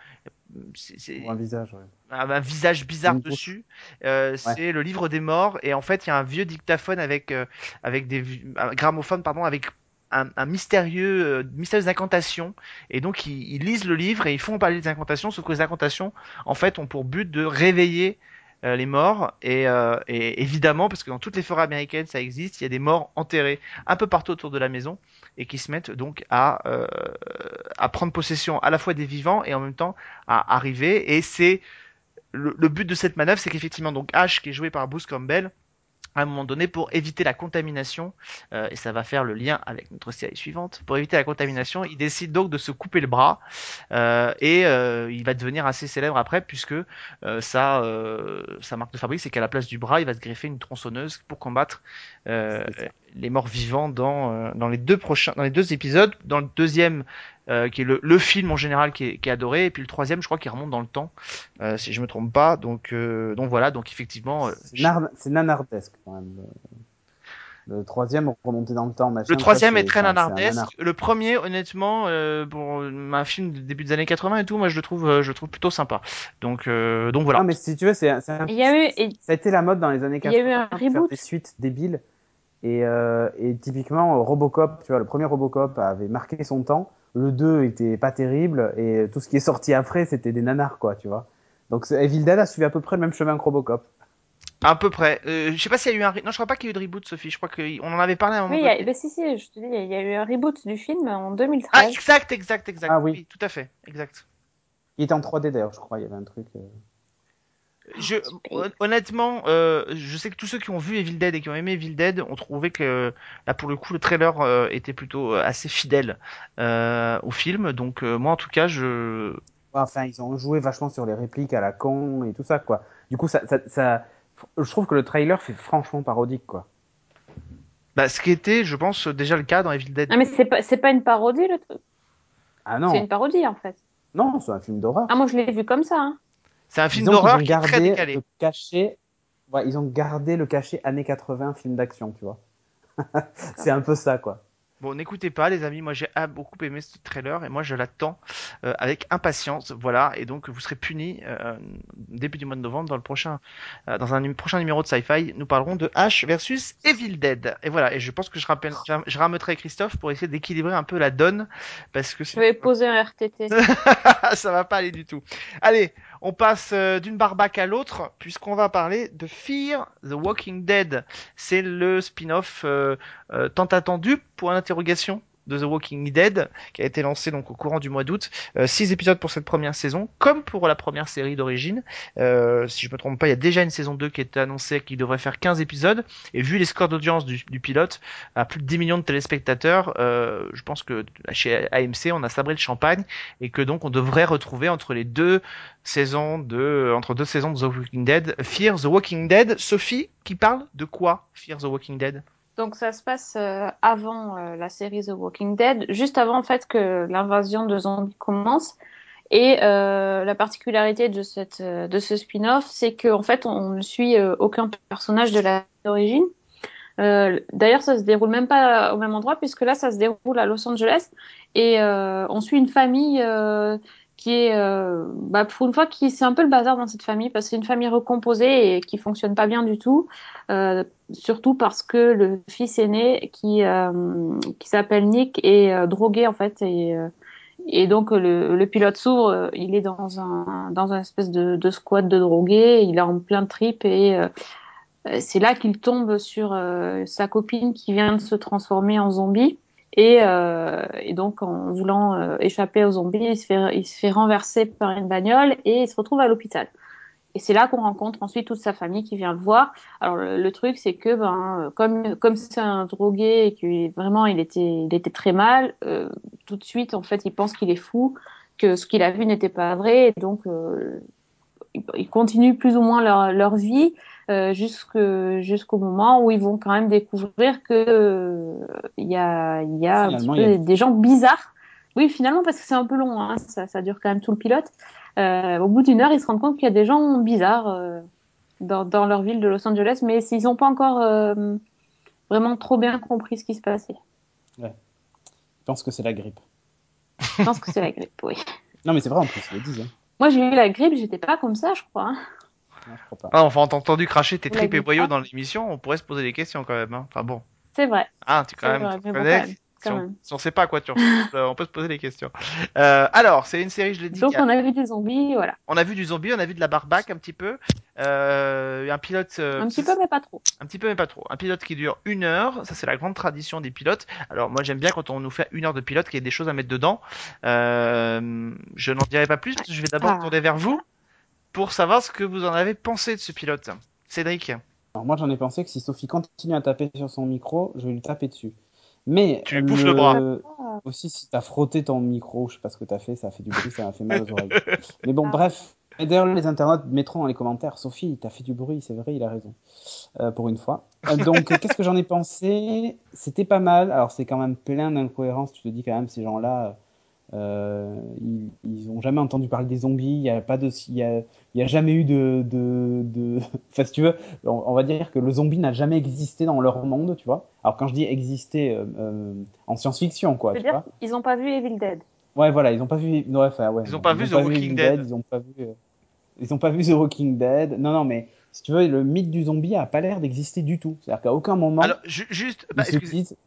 c'est un visage. ouais. un, un visage bizarre dessus. Euh, C'est le livre des morts et en fait, il y a un vieux dictaphone avec euh, avec des un gramophone pardon avec un, un mystérieux euh, mystérieuse incantation et donc ils, ils lisent le livre et ils font parler des incantations sauf que les incantations en fait ont pour but de réveiller euh, les morts et, euh, et évidemment parce que dans toutes les forêts américaines ça existe il y a des morts enterrés un peu partout autour de la maison et qui se mettent donc à euh, à prendre possession à la fois des vivants et en même temps à arriver et c'est le, but de cette manœuvre c'est qu'effectivement donc Ash qui est joué par Bruce Campbell à un moment donné pour éviter la contamination euh, et ça va faire le lien avec notre série suivante pour éviter la contamination il décide donc de se couper le bras euh, et il va devenir assez célèbre après puisque euh, sa, marque de fabrique c'est qu'à la place du bras il va se greffer une tronçonneuse pour combattre ça. Les morts vivants dans, euh, dans les deux prochains dans les deux épisodes dans le deuxième euh, qui est le, le film en général qui est, qui est adoré et puis le troisième je crois qu'il remonte dans le temps euh, si je me trompe pas donc euh, donc voilà donc effectivement euh, C'est nar- c'est nanardesque quand même. Le, troisième remonté dans le temps. machin, Le troisième ça, est très nanardesque. nanar. Le premier, honnêtement, euh, pour un film de début des années 80 et tout, moi je le trouve, euh, je le trouve plutôt sympa. Donc, euh, donc voilà. Non mais si tu veux c'est un- Il ça a été la mode dans les années Il 80. y a eu un reboot. des suites débiles. Et, euh, et typiquement, Robocop, tu vois, le premier Robocop avait marqué son temps. Le 2 était pas terrible. Et tout ce qui est sorti après, c'était des nanars, quoi, tu vois. Donc Evil Dead a suivi à peu près le même chemin que Robocop. À peu près. Euh, je sais pas s'il y a eu un, non, je crois pas qu'il y a eu de reboot, Sophie. Je crois qu'on en avait parlé à un moment. oui, il y a, donné. bah, si, si, je te dis, il y a eu un reboot du film en Ah, 2013. exact, exact, exact. Ah oui. tout à fait, exact. Il était en 3D d'ailleurs, je crois. Il y avait un truc. euh. Je, hon- honnêtement, euh, je sais que tous ceux qui ont vu Evil Dead et qui ont aimé Evil Dead ont trouvé que là pour le coup le trailer euh, était plutôt euh, assez fidèle euh, au film. Donc euh, moi en tout cas je Enfin, ils ont joué vachement sur les répliques à la con et tout ça, quoi. Du coup, ça, ça, ça- je trouve que le trailer fait franchement parodique, quoi. bah, ce qui était je pense déjà le cas dans Evil Dead. Non, mais c'est pas, c'est pas une parodie, le truc? Ah non, C'est une parodie, en fait. non, c'est un film d'horreur. Ah, moi, je l'ai vu comme ça. Hein. C'est un film d'horreur qui est très gardé décalé. le cachet. Ouais, ils ont gardé le cachet années 80 film d'action, tu vois. c'est un peu ça, quoi. Bon, n'écoutez pas, les amis. Moi, j'ai beaucoup aimé ce trailer et moi, je l'attends euh, avec impatience. Voilà. Et donc, vous serez punis euh, début du mois de novembre dans le prochain, euh, dans un prochain numéro de Sci-Fi. Nous parlerons de H versus Evil Dead. Et voilà. Et je pense que je rappelle, je, je rameuterai Christophe pour essayer d'équilibrer un peu la donne parce que Je vais poser un RTT. ça va pas aller du tout. Allez, on passe euh, d'une barbaque à l'autre puisqu'on va parler de Fear the Walking Dead. C'est le spin-off euh, euh, tant attendu? Pour l'interrogation de The Walking Dead qui a été lancé donc au courant du mois d'août. Euh, six épisodes pour cette première saison, comme pour la première série d'origine. Euh, si je me trompe pas, il y a déjà une saison 2 qui est annoncée qui devrait faire 15 épisodes. Et vu les scores d'audience du, pilote, à plus de 10 millions de téléspectateurs, euh, je pense que chez AMC on a sabré le champagne et que donc on devrait retrouver entre les deux saisons de entre deux saisons de The Walking Dead Fear the Walking Dead Sophie qui parle de quoi Fear the Walking Dead? Donc ça se passe euh, avant euh, la série The Walking Dead, juste avant en fait que l'invasion de zombies commence. Et euh, la particularité de cette euh, de ce spin-off, c'est que en fait on ne suit aucun personnage de la d'origine. Euh, D'ailleurs, ça se déroule même pas au même endroit puisque là, ça se déroule à Los Angeles et euh, on suit une famille qui est, euh, bah, pour une fois, qui c'est un peu le bazar dans cette famille parce que c'est une famille recomposée et qui fonctionne pas bien du tout. Euh, surtout parce que le fils aîné qui euh, qui s'appelle Nick est euh, drogué en fait et euh, et donc le, le pilote s'ouvre, euh, il est dans un dans un espèce de, de squat de drogués, il est en plein trip et c'est là qu'il tombe sur sa copine qui vient de se transformer en zombie. Et, euh, et donc, en voulant euh, échapper aux zombies, il se, fait, il se fait renverser par une bagnole et il se retrouve à l'hôpital. Et c'est là qu'on rencontre ensuite toute sa famille qui vient le voir. Alors le, le truc, c'est que ben, comme comme c'est un drogué et que vraiment il était il était très mal, euh, tout de suite en fait il pense qu'il est fou, que ce qu'il a vu n'était pas vrai, et donc euh, ils continuent plus ou moins leur leur vie euh, jusqu'au moment où ils vont quand même découvrir que euh, il y a y a un petit Finalement, peu il y a- des, gens bizarres. Oui, finalement parce que c'est un peu long, hein, ça, ça dure quand même tout le pilote. Euh, au bout d'une heure, ils se rendent compte qu'il y a des gens bizarres dans, dans leur ville de Los Angeles, mais ils n'ont pas encore vraiment trop bien compris ce qui se passait. Je pense que c'est la grippe. Je pense que c'est la grippe, oui. Non, mais c'est vrai en plus, ils le disent. Hein. Moi, j'ai eu la grippe, j'étais pas comme ça, je crois. hein. Non, je crois pas. Ah, enfin, on t'a entendu cracher tes tripes et boyaux dans l'émission, on pourrait se poser des questions quand même. Hein. Enfin bon. C'est vrai. Ah, tu quand même, vrai, tu mais bon, connais. quand même, si, on, si on sait pas à quoi tu on peut se poser des questions. Euh, alors, c'est une série, je l'ai dit, Donc, a- on a vu des zombies, voilà. on a vu du zombie, on a vu de la barbaque un petit peu, euh, un pilote, euh, Un petit peu, mais pas trop. un petit peu mais pas trop, un pilote qui dure une heure, ça c'est la grande tradition des pilotes. Alors moi j'aime bien quand on nous fait une heure de pilote qu'il y ait des choses à mettre dedans. Euh, je n'en dirai pas plus, je vais d'abord Ah. tourner vers vous pour savoir ce que vous en avez pensé de ce pilote. Cédric, Alors moi j'en ai pensé que si Sophie continue à taper sur son micro, je vais lui taper dessus. Mais Tu lui bouffes le bras. Aussi si t'as frotté ton micro, je sais pas ce que t'as fait, ça a fait du bruit, ça m'a fait mal aux oreilles. Mais bon bref. Et d'ailleurs les internautes mettront dans les commentaires, Sophie, t'as fait du bruit, c'est vrai, il a raison. Euh, pour une fois. Euh, donc qu'est-ce que j'en ai pensé? C'était pas mal. Alors c'est quand même plein d'incohérences. Tu te dis quand même ces gens-là. Euh, ils, ils ont jamais entendu parler des zombies. Il y a pas de, il y a, il y a jamais eu de, de, de... Enfin, si tu veux, on, on va dire que le zombie n'a jamais existé dans leur monde, tu vois. Alors quand je dis exister euh, euh, en science-fiction, quoi, tu vois. C'est-à-dire qu'ils n'ont pas vu Evil Dead. Ouais, voilà, ils ont pas vu. ouais, enfin, ouais, Ils ont pas vu The Walking Evil Dead. Ils ont pas vu. Ils ont pas vu The Walking Dead. Non, non, mais si tu veux, le mythe du zombie a pas l'air d'exister du tout. C'est-à-dire qu'à aucun moment alors ju- juste, bah,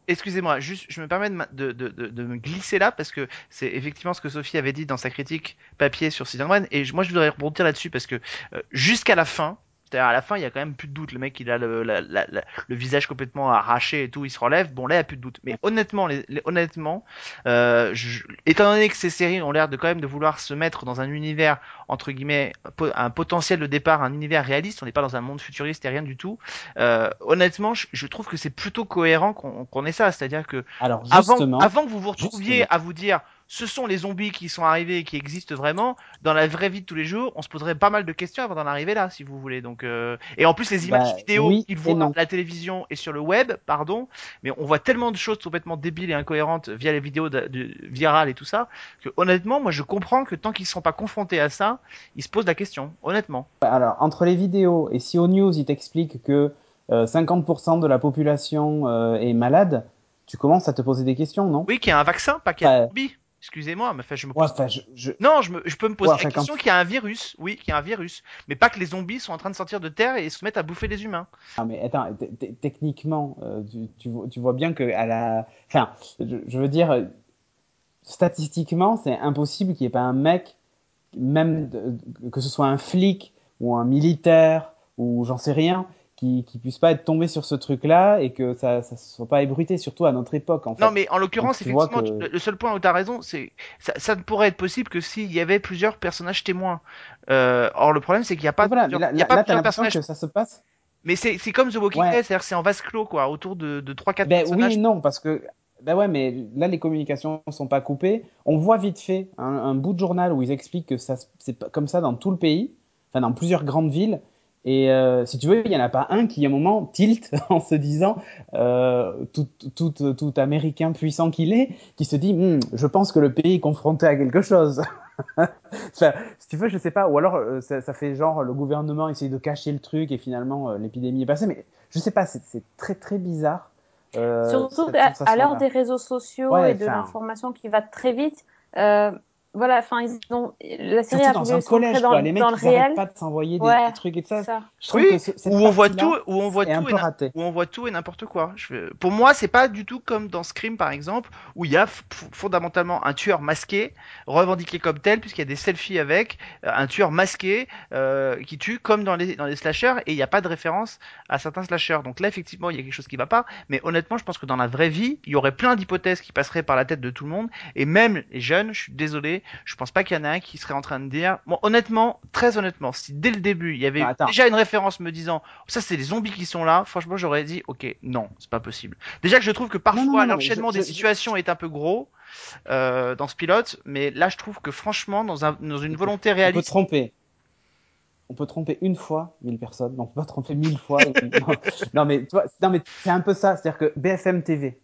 excusez-moi, juste, je me permets de, de, de, de, me glisser là parce que c'est effectivement ce que Sophie avait dit dans sa critique papier sur Season 1 et moi je voudrais rebondir là-dessus parce que euh, jusqu'à la fin, c'est-à-dire à la fin il y a quand même plus de doute, le mec il a le, la- la- la- le visage complètement arraché et tout, il se relève, bon là il y a plus de doute. Mais honnêtement, les, les- honnêtement, euh, je- étant donné que ces séries ont l'air de quand même de vouloir se mettre dans un univers entre guillemets un potentiel de départ, un univers réaliste, on n'est pas dans un monde futuriste et rien du tout. Euh, honnêtement, je, je trouve que c'est plutôt cohérent qu'on qu'on ait ça, c'est-à-dire que Alors avant, justement, avant que vous vous retrouviez justement. à vous dire ce sont les zombies qui sont arrivés et qui existent vraiment, dans la vraie vie de tous les jours, on se poserait pas mal de questions avant d'en arriver là, si vous voulez. Donc, euh, et en plus les images Bah, vidéo oui qu'ils voient à la télévision et sur le web, pardon, mais on voit tellement de choses complètement débiles et incohérentes via les vidéos de, de- virales et tout ça, que honnêtement, moi je comprends que tant qu'ils sont pas confrontés à ça, ils se posent la question, honnêtement. alors entre les vidéos et si au news il t'explique que euh, 50% de la population euh, est malade, tu commences à te poser des questions, non? Oui, qu'il y a un vaccin, pas qu'il y a un zombie. Excusez-moi, mais enfin, je me Ouais, pose... enfin, je, je- Non, je, me, je peux me poser Ouais, la question qu'il y a un virus. Oui, qu'il y a un virus. Mais pas que les zombies sont en train de sortir de terre et se mettent à bouffer les humains. Non, mais attends, t- t- techniquement, euh, tu, tu, vois- tu vois bien que à la, enfin, je, veux dire, statistiquement, c'est impossible qu'il n'y ait pas un mec, même de- que ce soit un flic ou un militaire ou j'en sais rien, qui, qui puisse pas être tombé sur ce truc-là et que ça, ça se soit pas ébruité, surtout à notre époque, en fait. Non, mais en l'occurrence, effectivement, que- le seul point où tu as raison, c'est ça, ça ne pourrait être possible que s'il y avait plusieurs personnages témoins. Euh, or, le problème, c'est qu'il n'y a pas, voilà, plusieurs- là, il y a pas là, plusieurs personnages. que ça se passe. Mais c'est comme The Walking Ouais. Dead, c'est-à-dire c'est en vase clos, quoi, autour de, de 3-4 Ben personnages. oui, non, parce que ben ouais, mais là les communications sont pas coupées. On voit vite fait un, un bout de journal où ils expliquent que c'est comme ça dans tout le pays, enfin dans plusieurs grandes villes. Et euh, si tu veux, il y en a pas un qui à un moment tilt en se disant euh, tout, tout, tout américain puissant qu'il est, qui se dit Hum, je pense que le pays est confronté à quelque chose. Enfin, si tu veux, je sais pas. Ou alors euh, ça, ça fait genre le gouvernement essaye de cacher le truc et finalement euh, l'épidémie est passée. Mais je sais pas, c'est très très bizarre. Euh, Surtout cette à, l'heure des réseaux sociaux Ouais, et de l'information qui va très vite. Voilà, enfin, ils ont la série Surtout a dans un collège, dans, quoi. Les mecs, ils réel. pas de s'envoyer des, Ouais, des trucs et tout ça. ça. Je trouve Oui, que ce- cette où on voit tout, où on voit tout, et na- raté. où on voit tout et n'importe quoi. Je- Pour moi, c'est pas du tout comme dans Scream par exemple, où il y a fondamentalement un tueur masqué, revendiqué comme tel, puisqu'il y a des selfies avec, euh, un tueur masqué euh, qui tue comme dans les dans les slashers, et il n'y a pas de référence à certains slashers. Donc là, effectivement, il y a quelque chose qui va pas. Mais honnêtement, je pense que dans la vraie vie, il y aurait plein d'hypothèses qui passeraient par la tête de tout le monde, et même les jeunes. Je suis désolé, je pense pas qu'il y en a un qui serait en train de dire, bon, honnêtement, très honnêtement, si dès le début il y avait attends. déjà une référence me disant ça c'est les zombies qui sont là, franchement j'aurais dit ok non c'est pas possible. Déjà que je trouve que parfois l'enchaînement des je- je- situations est un peu gros euh, dans ce pilote, mais là je trouve que franchement dans, un, dans une volonté On peut réaliste, tromper. On peut tromper une fois mille personnes, donc on peut pas tromper mille fois. non, non, mais non, mais c'est un peu ça. C'est-à-dire que BFM TV,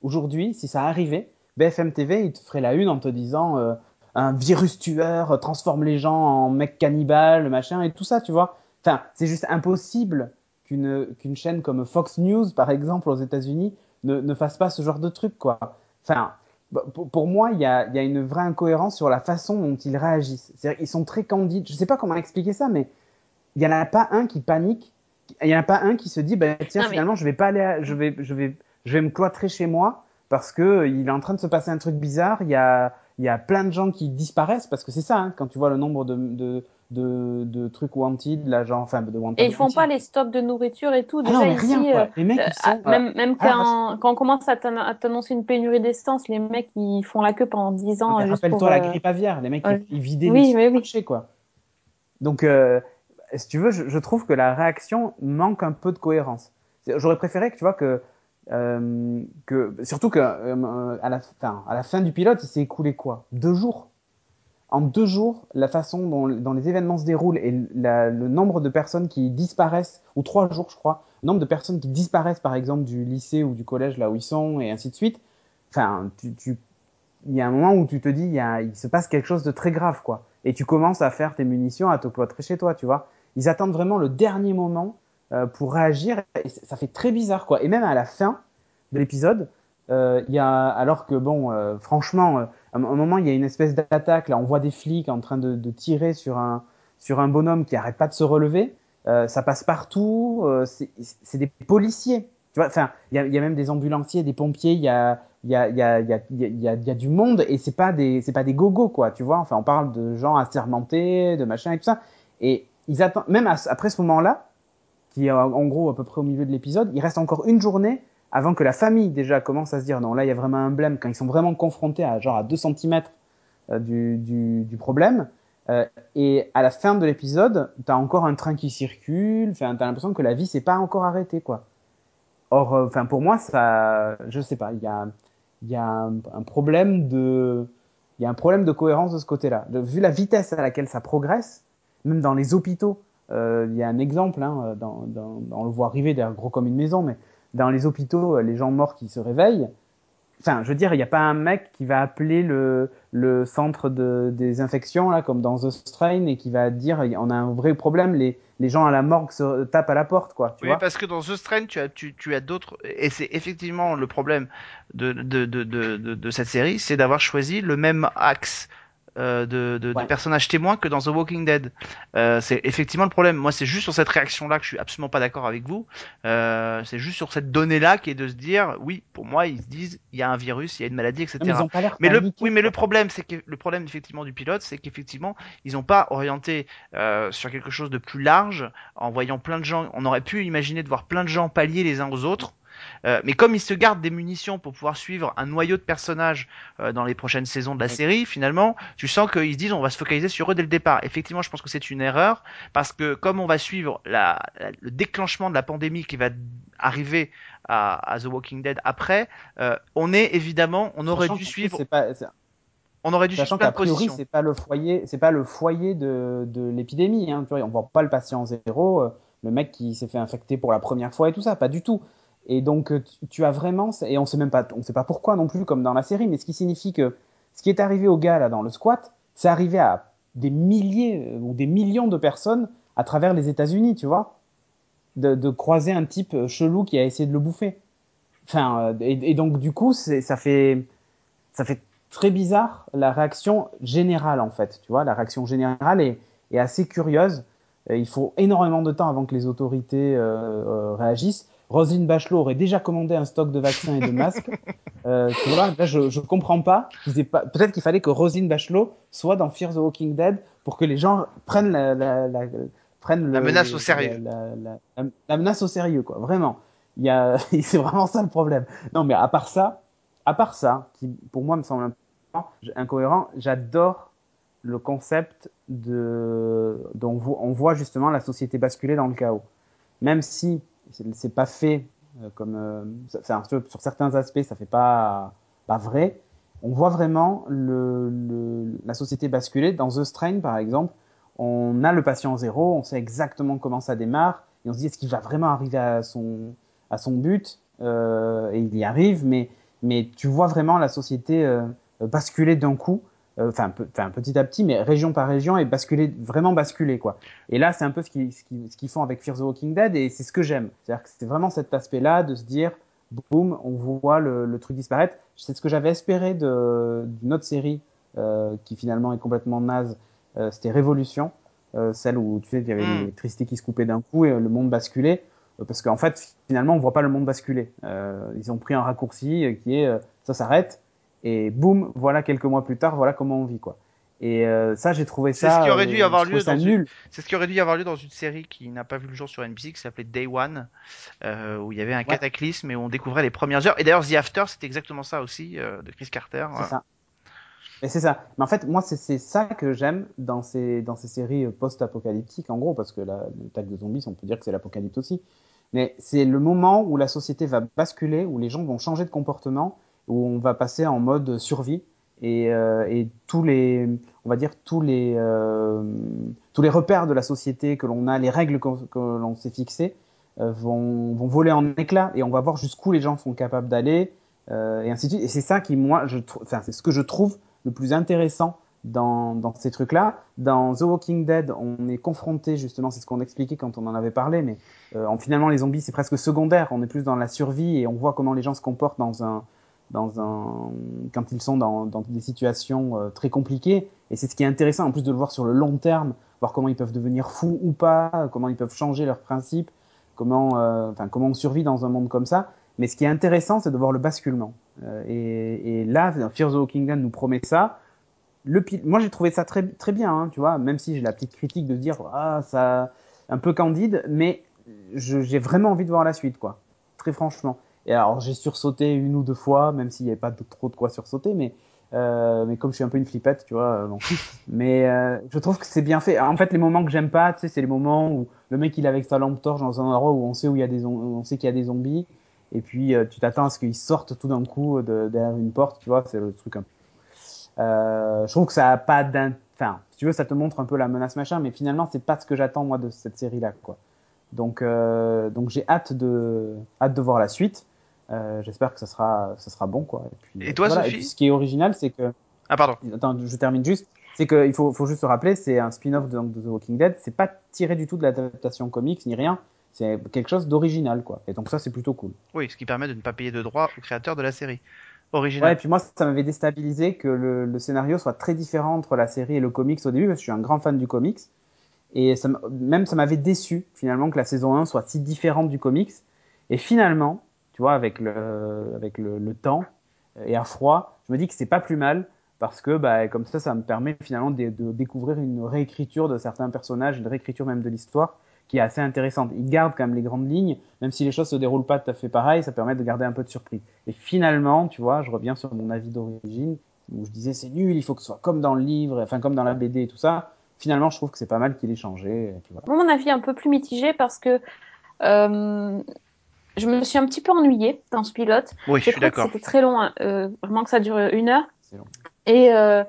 aujourd'hui, si ça arrivait, BFM TV, il te ferait la une en te disant euh, un virus tueur transforme les gens en mecs cannibales, machin, et tout ça, tu vois. Enfin, c'est juste impossible qu'une qu'une chaîne comme Fox News, par exemple, aux États-Unis, ne, ne fasse pas ce genre de truc, quoi. Enfin, pour, moi, il y a, il y a une vraie incohérence sur la façon dont ils réagissent. C'est-à-dire qu'ils sont très candides. Je sais pas comment expliquer ça, mais il y en a pas un qui panique. Il y en a pas un qui se dit, bah, tiens, Non, mais- finalement, je vais pas aller, à- je vais, je vais, je vais me cloîtrer chez moi parce que il est en train de se passer un truc bizarre. Il y a, il y a plein de gens qui disparaissent parce que c'est ça, hein, quand tu vois le nombre de, de, de, de trucs wanted, là, genre, enfin, de wanted. Et ils font wanted. pas les stocks de nourriture et tout. Ah Déjà non, mais ici, rien, quoi. euh, Les mecs, ils sont, même, même ah, quand, quand on commence à t'ann- à t'annoncer une pénurie d'essence, les mecs ils font la queue pendant 10 ans. Rappelle-toi la euh, grippe aviaire, les mecs, ouais. ils, ils vidaient Oui, les mais oui. quoi. Donc, euh, si tu veux, je, je trouve que la réaction manque un peu de cohérence. J'aurais préféré que tu vois que, euh, que surtout que euh, à, la, fin, à la fin du pilote, il s'est écoulé quoi? Deux jours. En deux jours, la façon dont, les événements se déroulent et le nombre de personnes qui disparaissent, ou trois jours, je crois, le nombre de personnes qui disparaissent, par exemple, du lycée ou du collège là où ils sont, et ainsi de suite. Enfin, tu, il y a un moment où tu te dis, il, il se passe quelque chose de très grave, quoi. Et tu commences à faire tes munitions, à te chez toi, tu vois. Ils attendent vraiment le dernier moment pour réagir, et ça fait très bizarre, quoi. Et même à la fin de l'épisode, euh, il alors que bon, euh, franchement, euh, à un moment, il y a une espèce d'attaque, là, on voit des flics en train de, tirer sur un, sur un bonhomme qui arrête pas de se relever. Euh, ça passe partout, euh, c'est des policiers. Tu vois, enfin, il y a, même des ambulanciers, des pompiers, il y a, y a, y a, y a, du monde et c'est pas des, c'est pas des gogos, quoi, tu vois. Enfin, on parle de gens assermentés, de machin et tout ça. Et ils attendent, même après ce moment-là, qui est en gros à peu près au milieu de l'épisode, il reste encore une journée avant que la famille déjà commence à se dire non, là il y a vraiment un blême, quand ils sont vraiment confrontés à genre à 2 cm du, du, du problème. Euh, et à la fin de l'épisode, t'as encore un train qui circule, t'as l'impression que la vie s'est pas encore arrêtée, quoi. Or, euh, enfin, pour moi, ça, je sais pas, il y a, y a problème de, il y a un problème de cohérence de ce côté-là. Vu la vitesse à laquelle ça progresse, même dans les hôpitaux, euh, il y a un exemple, hein, dans, dans, on le voit arriver d'ailleurs gros comme une maison, mais dans les hôpitaux, euh, les gens morts qui se réveillent, Enfin, je veux dire, il n'y a pas un mec qui va appeler le, le centre de, des infections, là, comme dans The Strain, et qui va dire on a un vrai problème, les, les gens à la morgue se tapent à la porte, quoi. Tu oui, vois parce que dans The Strain, tu as, tu, tu as d'autres. Et c'est effectivement le problème de, de, de, de, de cette série, c'est d'avoir choisi le même axe euh, de, de, Ouais. de personnages témoins que dans The Walking Dead. Euh, c'est effectivement le problème. Moi, c'est juste sur cette réaction-là que je suis absolument pas d'accord avec vous. Euh, c'est juste sur cette donnée-là qui est de se dire, oui, pour moi, ils se disent, il y a un virus, il y a une maladie, etc. Non, mais ils ont pas l'air Mais le, oui, mais le problème, c'est que le problème effectivement du pilote, c'est qu'effectivement, ils n'ont pas orienté sur quelque chose de plus large, en voyant plein de gens. On aurait pu imaginer de voir plein de gens pallier les uns aux autres. Euh, mais comme ils se gardent des munitions pour pouvoir suivre un noyau de personnages euh, dans les prochaines saisons de la série, finalement, tu sens qu'ils se disent on va se focaliser sur eux dès le départ. Effectivement, je pense que c'est une erreur parce que comme on va suivre la, la- le déclenchement de la pandémie qui va arriver à, à The Walking Dead après, euh, on est évidemment, on aurait Sachant dû suivre, pas- on aurait dû Sachant suivre priori, c'est pas le foyer, c'est pas le foyer de, de l'épidémie. Hein, on voit pas le patient zéro, le mec qui s'est fait infecter pour la première fois et tout ça, pas du tout. Et donc euh, tu, as vraiment, et on sait même pas, on sait pas pourquoi non plus comme dans la série, mais ce qui signifie que ce qui est arrivé au gars là dans le squat, c'est arrivé à des milliers euh, ou des millions de personnes à travers les États-Unis, tu vois, de, croiser un type euh, chelou qui a essayé de le bouffer. Enfin, et, donc du coup, ça fait, ça fait très bizarre la réaction générale en fait. Tu vois, la réaction générale est, est assez curieuse. Il faut énormément de temps avant que les autorités euh, réagissent. Roselyne Bachelot aurait déjà commandé un stock de vaccins et de masques. Euh, tu vois, là, je, je comprends pas. Peut-être qu'il fallait que Roselyne Bachelot soit dans Fear the Walking Dead pour que les gens prennent la, la, la, prennent La le- menace au sérieux. La, menace au sérieux, quoi. Vraiment. Il y a, c'est vraiment ça le problème. Non, mais à part ça, à part ça, qui pour moi me semble incohérent, j'adore le concept de, dont on voit- on voit justement la société basculer dans le chaos. Même si c'est- pas fait euh, comme, euh, ça- enfin, sur, certains aspects, ça fait pas, pas vrai. On voit vraiment le, la société basculer. Dans The Strain, par exemple, on a le patient zéro, on sait exactement comment ça démarre, et on se dit est-ce qu'il va vraiment arriver à son, à son but? Euh, Et il y arrive, mais, mais tu vois vraiment la société euh, basculer d'un coup, euh, enfin pe- petit à petit, mais région par région, et basculer, vraiment basculer, quoi. Et là, c'est un peu ce qu'ils ce qu'ils- ce qu'ils font avec Fear the Walking Dead, et c'est ce que j'aime. C'est-à-dire que c'est vraiment cet aspect-là de se dire, boum, on voit le, le truc disparaître. C'est ce que j'avais espéré d'une autre série euh, qui finalement est complètement naze. Euh, C'était Révolution, euh, celle où tu sais, il y avait l'électricité qui se coupait d'un coup et euh, le monde basculait. Euh, Parce qu'en fait, finalement, on voit pas le monde basculer. Euh, ils ont pris un raccourci euh, qui est euh, ça s'arrête et boum, voilà quelques mois plus tard, voilà comment on vit quoi. Et euh, ça, j'ai trouvé C'est ça. ce qui aurait dû euh, avoir lieu dans une-. C'est ce qui aurait dû y avoir lieu dans une série qui n'a pas vu le jour sur NBC, qui s'appelait Day One, euh, où il y avait un cataclysme et où on découvrait les premières heures. Et d'ailleurs, The After, c'était exactement ça aussi, euh, de Chris Carter. C'est ça. Et c'est ça. Mais en fait, moi, c'est c'est ça que j'aime dans ces, dans ces séries post-apocalyptiques, en gros, parce que la- l'attaque de zombies, on peut dire que c'est l'apocalypse aussi. Mais c'est le moment où la société va basculer, où les gens vont changer de comportement, où on va passer en mode survie. Et, euh, tous les, on va dire tous les, euh, tous les repères de la société que l'on a, les règles que, l'on s'est fixées, euh, vont, vont voler en éclats. Et on va voir jusqu'où les gens sont capables d'aller, et ainsi de suite. Et c'est ça qui, moi, je enfin, c'est ce que je trouve le plus intéressant dans, dans ces trucs-là. Dans The Walking Dead, on est confronté justement, c'est ce qu'on expliquait quand on en avait parlé, mais euh, en, finalement les zombies c'est presque secondaire. On est plus dans la survie et on voit comment les gens se comportent dans un, quand ils sont dans, des situations euh, très compliquées. Et c'est ce qui est intéressant en plus de le voir sur le long terme, voir comment ils peuvent devenir fous ou pas, comment ils peuvent changer leurs principes, comment, euh, comment on survit dans un monde comme ça. Mais ce qui est intéressant, c'est de voir le basculement. Euh, et, là, Fear the Dead nous promet ça. Le moi, j'ai trouvé ça très, très bien, hein, tu vois, même si j'ai la petite critique de dire, ah, ça, un peu candide, mais j'ai vraiment envie de voir la suite, quoi. Très franchement. Et alors, j'ai sursauté une ou deux fois, même s'il n'y avait pas trop de quoi sursauter, mais, euh, mais comme je suis un peu une flippette, tu vois, bon. mais euh, je trouve que c'est bien fait. En fait, les moments que j'aime pas, tu sais, c'est les moments où le mec il est avec sa lampe torche dans un endroit où on sait où il y a des, on sait qu'il y a des zombies et puis euh, tu t'attends à ce qu'ils sortent tout d'un coup de, derrière une porte, tu vois, c'est le truc un peu. Euh, je trouve que ça a pas d'un. Enfin, si tu veux, ça te montre un peu la menace machin, mais finalement, c'est pas ce que j'attends moi de cette série-là, quoi. Donc, euh, donc j'ai hâte de, hâte de voir la suite. Euh, J'espère que ça sera, ça sera bon, quoi. Et, puis, Et toi, voilà. Sophie Et puis, ce qui est original, c'est que. Ah, pardon. Attends, je termine juste. C'est qu'il faut, faut juste se rappeler, c'est un spin-off de, de, The Walking Dead. C'est pas tiré du tout de l'adaptation comics ni rien. C'est quelque chose d'original, quoi. Et donc ça, c'est plutôt cool. Oui, ce qui permet de ne pas payer de droits au créateur de la série. Original. Ouais, et puis moi, ça m'avait déstabilisé que le, le, scénario soit très différent entre la série et le comics au début, parce que je suis un grand fan du comics. Et ça, même ça m'avait déçu, finalement, que la saison 1 soit si différente du comics. Et finalement, avec le, avec le, temps et à froid, je me dis que c'est pas plus mal parce que bah, comme ça, ça me permet finalement de, découvrir une réécriture de certains personnages, une réécriture même de l'histoire qui est assez intéressante. Il garde quand même les grandes lignes, même si les choses se déroulent pas tout à fait pareil, ça permet de garder un peu de surprise. Et finalement, tu vois, je reviens sur mon avis d'origine où je disais c'est nul, il faut que ce soit comme dans le livre, enfin comme dans la BD et tout ça. Finalement, je trouve que c'est pas mal qu'il ait changé. Mon avis est un peu plus mitigé parce que euh, je me suis un petit peu ennuyée dans ce pilote. Oui, je suis d'accord. C'était très long, hein. euh, vraiment que ça dure une heure. Long. Et euh,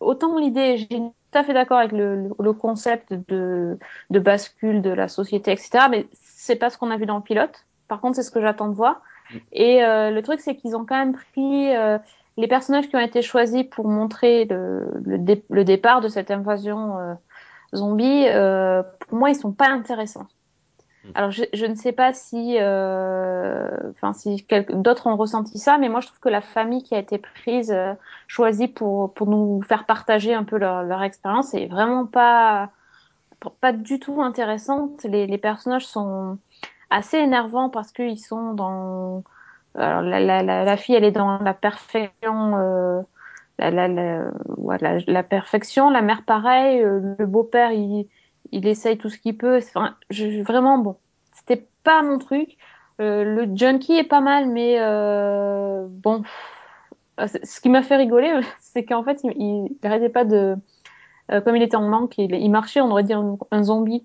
autant l'idée, j'ai tout à fait d'accord avec le, le, concept de, de, bascule de la société, etc. Mais c'est pas ce qu'on a vu dans le pilote. Par contre, c'est ce que j'attends de voir. Mm. Et euh, le truc, c'est qu'ils ont quand même pris euh, les personnages qui ont été choisis pour montrer le, le, dé le départ de cette invasion euh, zombie. euh, pour moi, ils sont pas intéressants. Alors, je, ne sais pas si, euh, enfin, si d'autres ont ressenti ça, mais moi, je trouve que la famille qui a été prise, euh, choisie pour pour nous faire partager un peu leur, leur expérience, est vraiment pas pas du tout intéressante. Les, les personnages sont assez énervants parce qu'ils sont dans alors la, la, la, fille, elle est dans la perfection. Euh, la, la, la, la perfection, la mère pareil, euh, le beau-père il, il essaye tout ce qu'il peut. Enfin, je, vraiment bon, c'était pas mon truc. Euh, le junkie est pas mal, mais euh, bon, ce qui m'a fait rigoler, c'est qu'en fait, il, il arrêtait pas de, euh, comme il était en manque, il, il marchait, on aurait dit un, un zombie.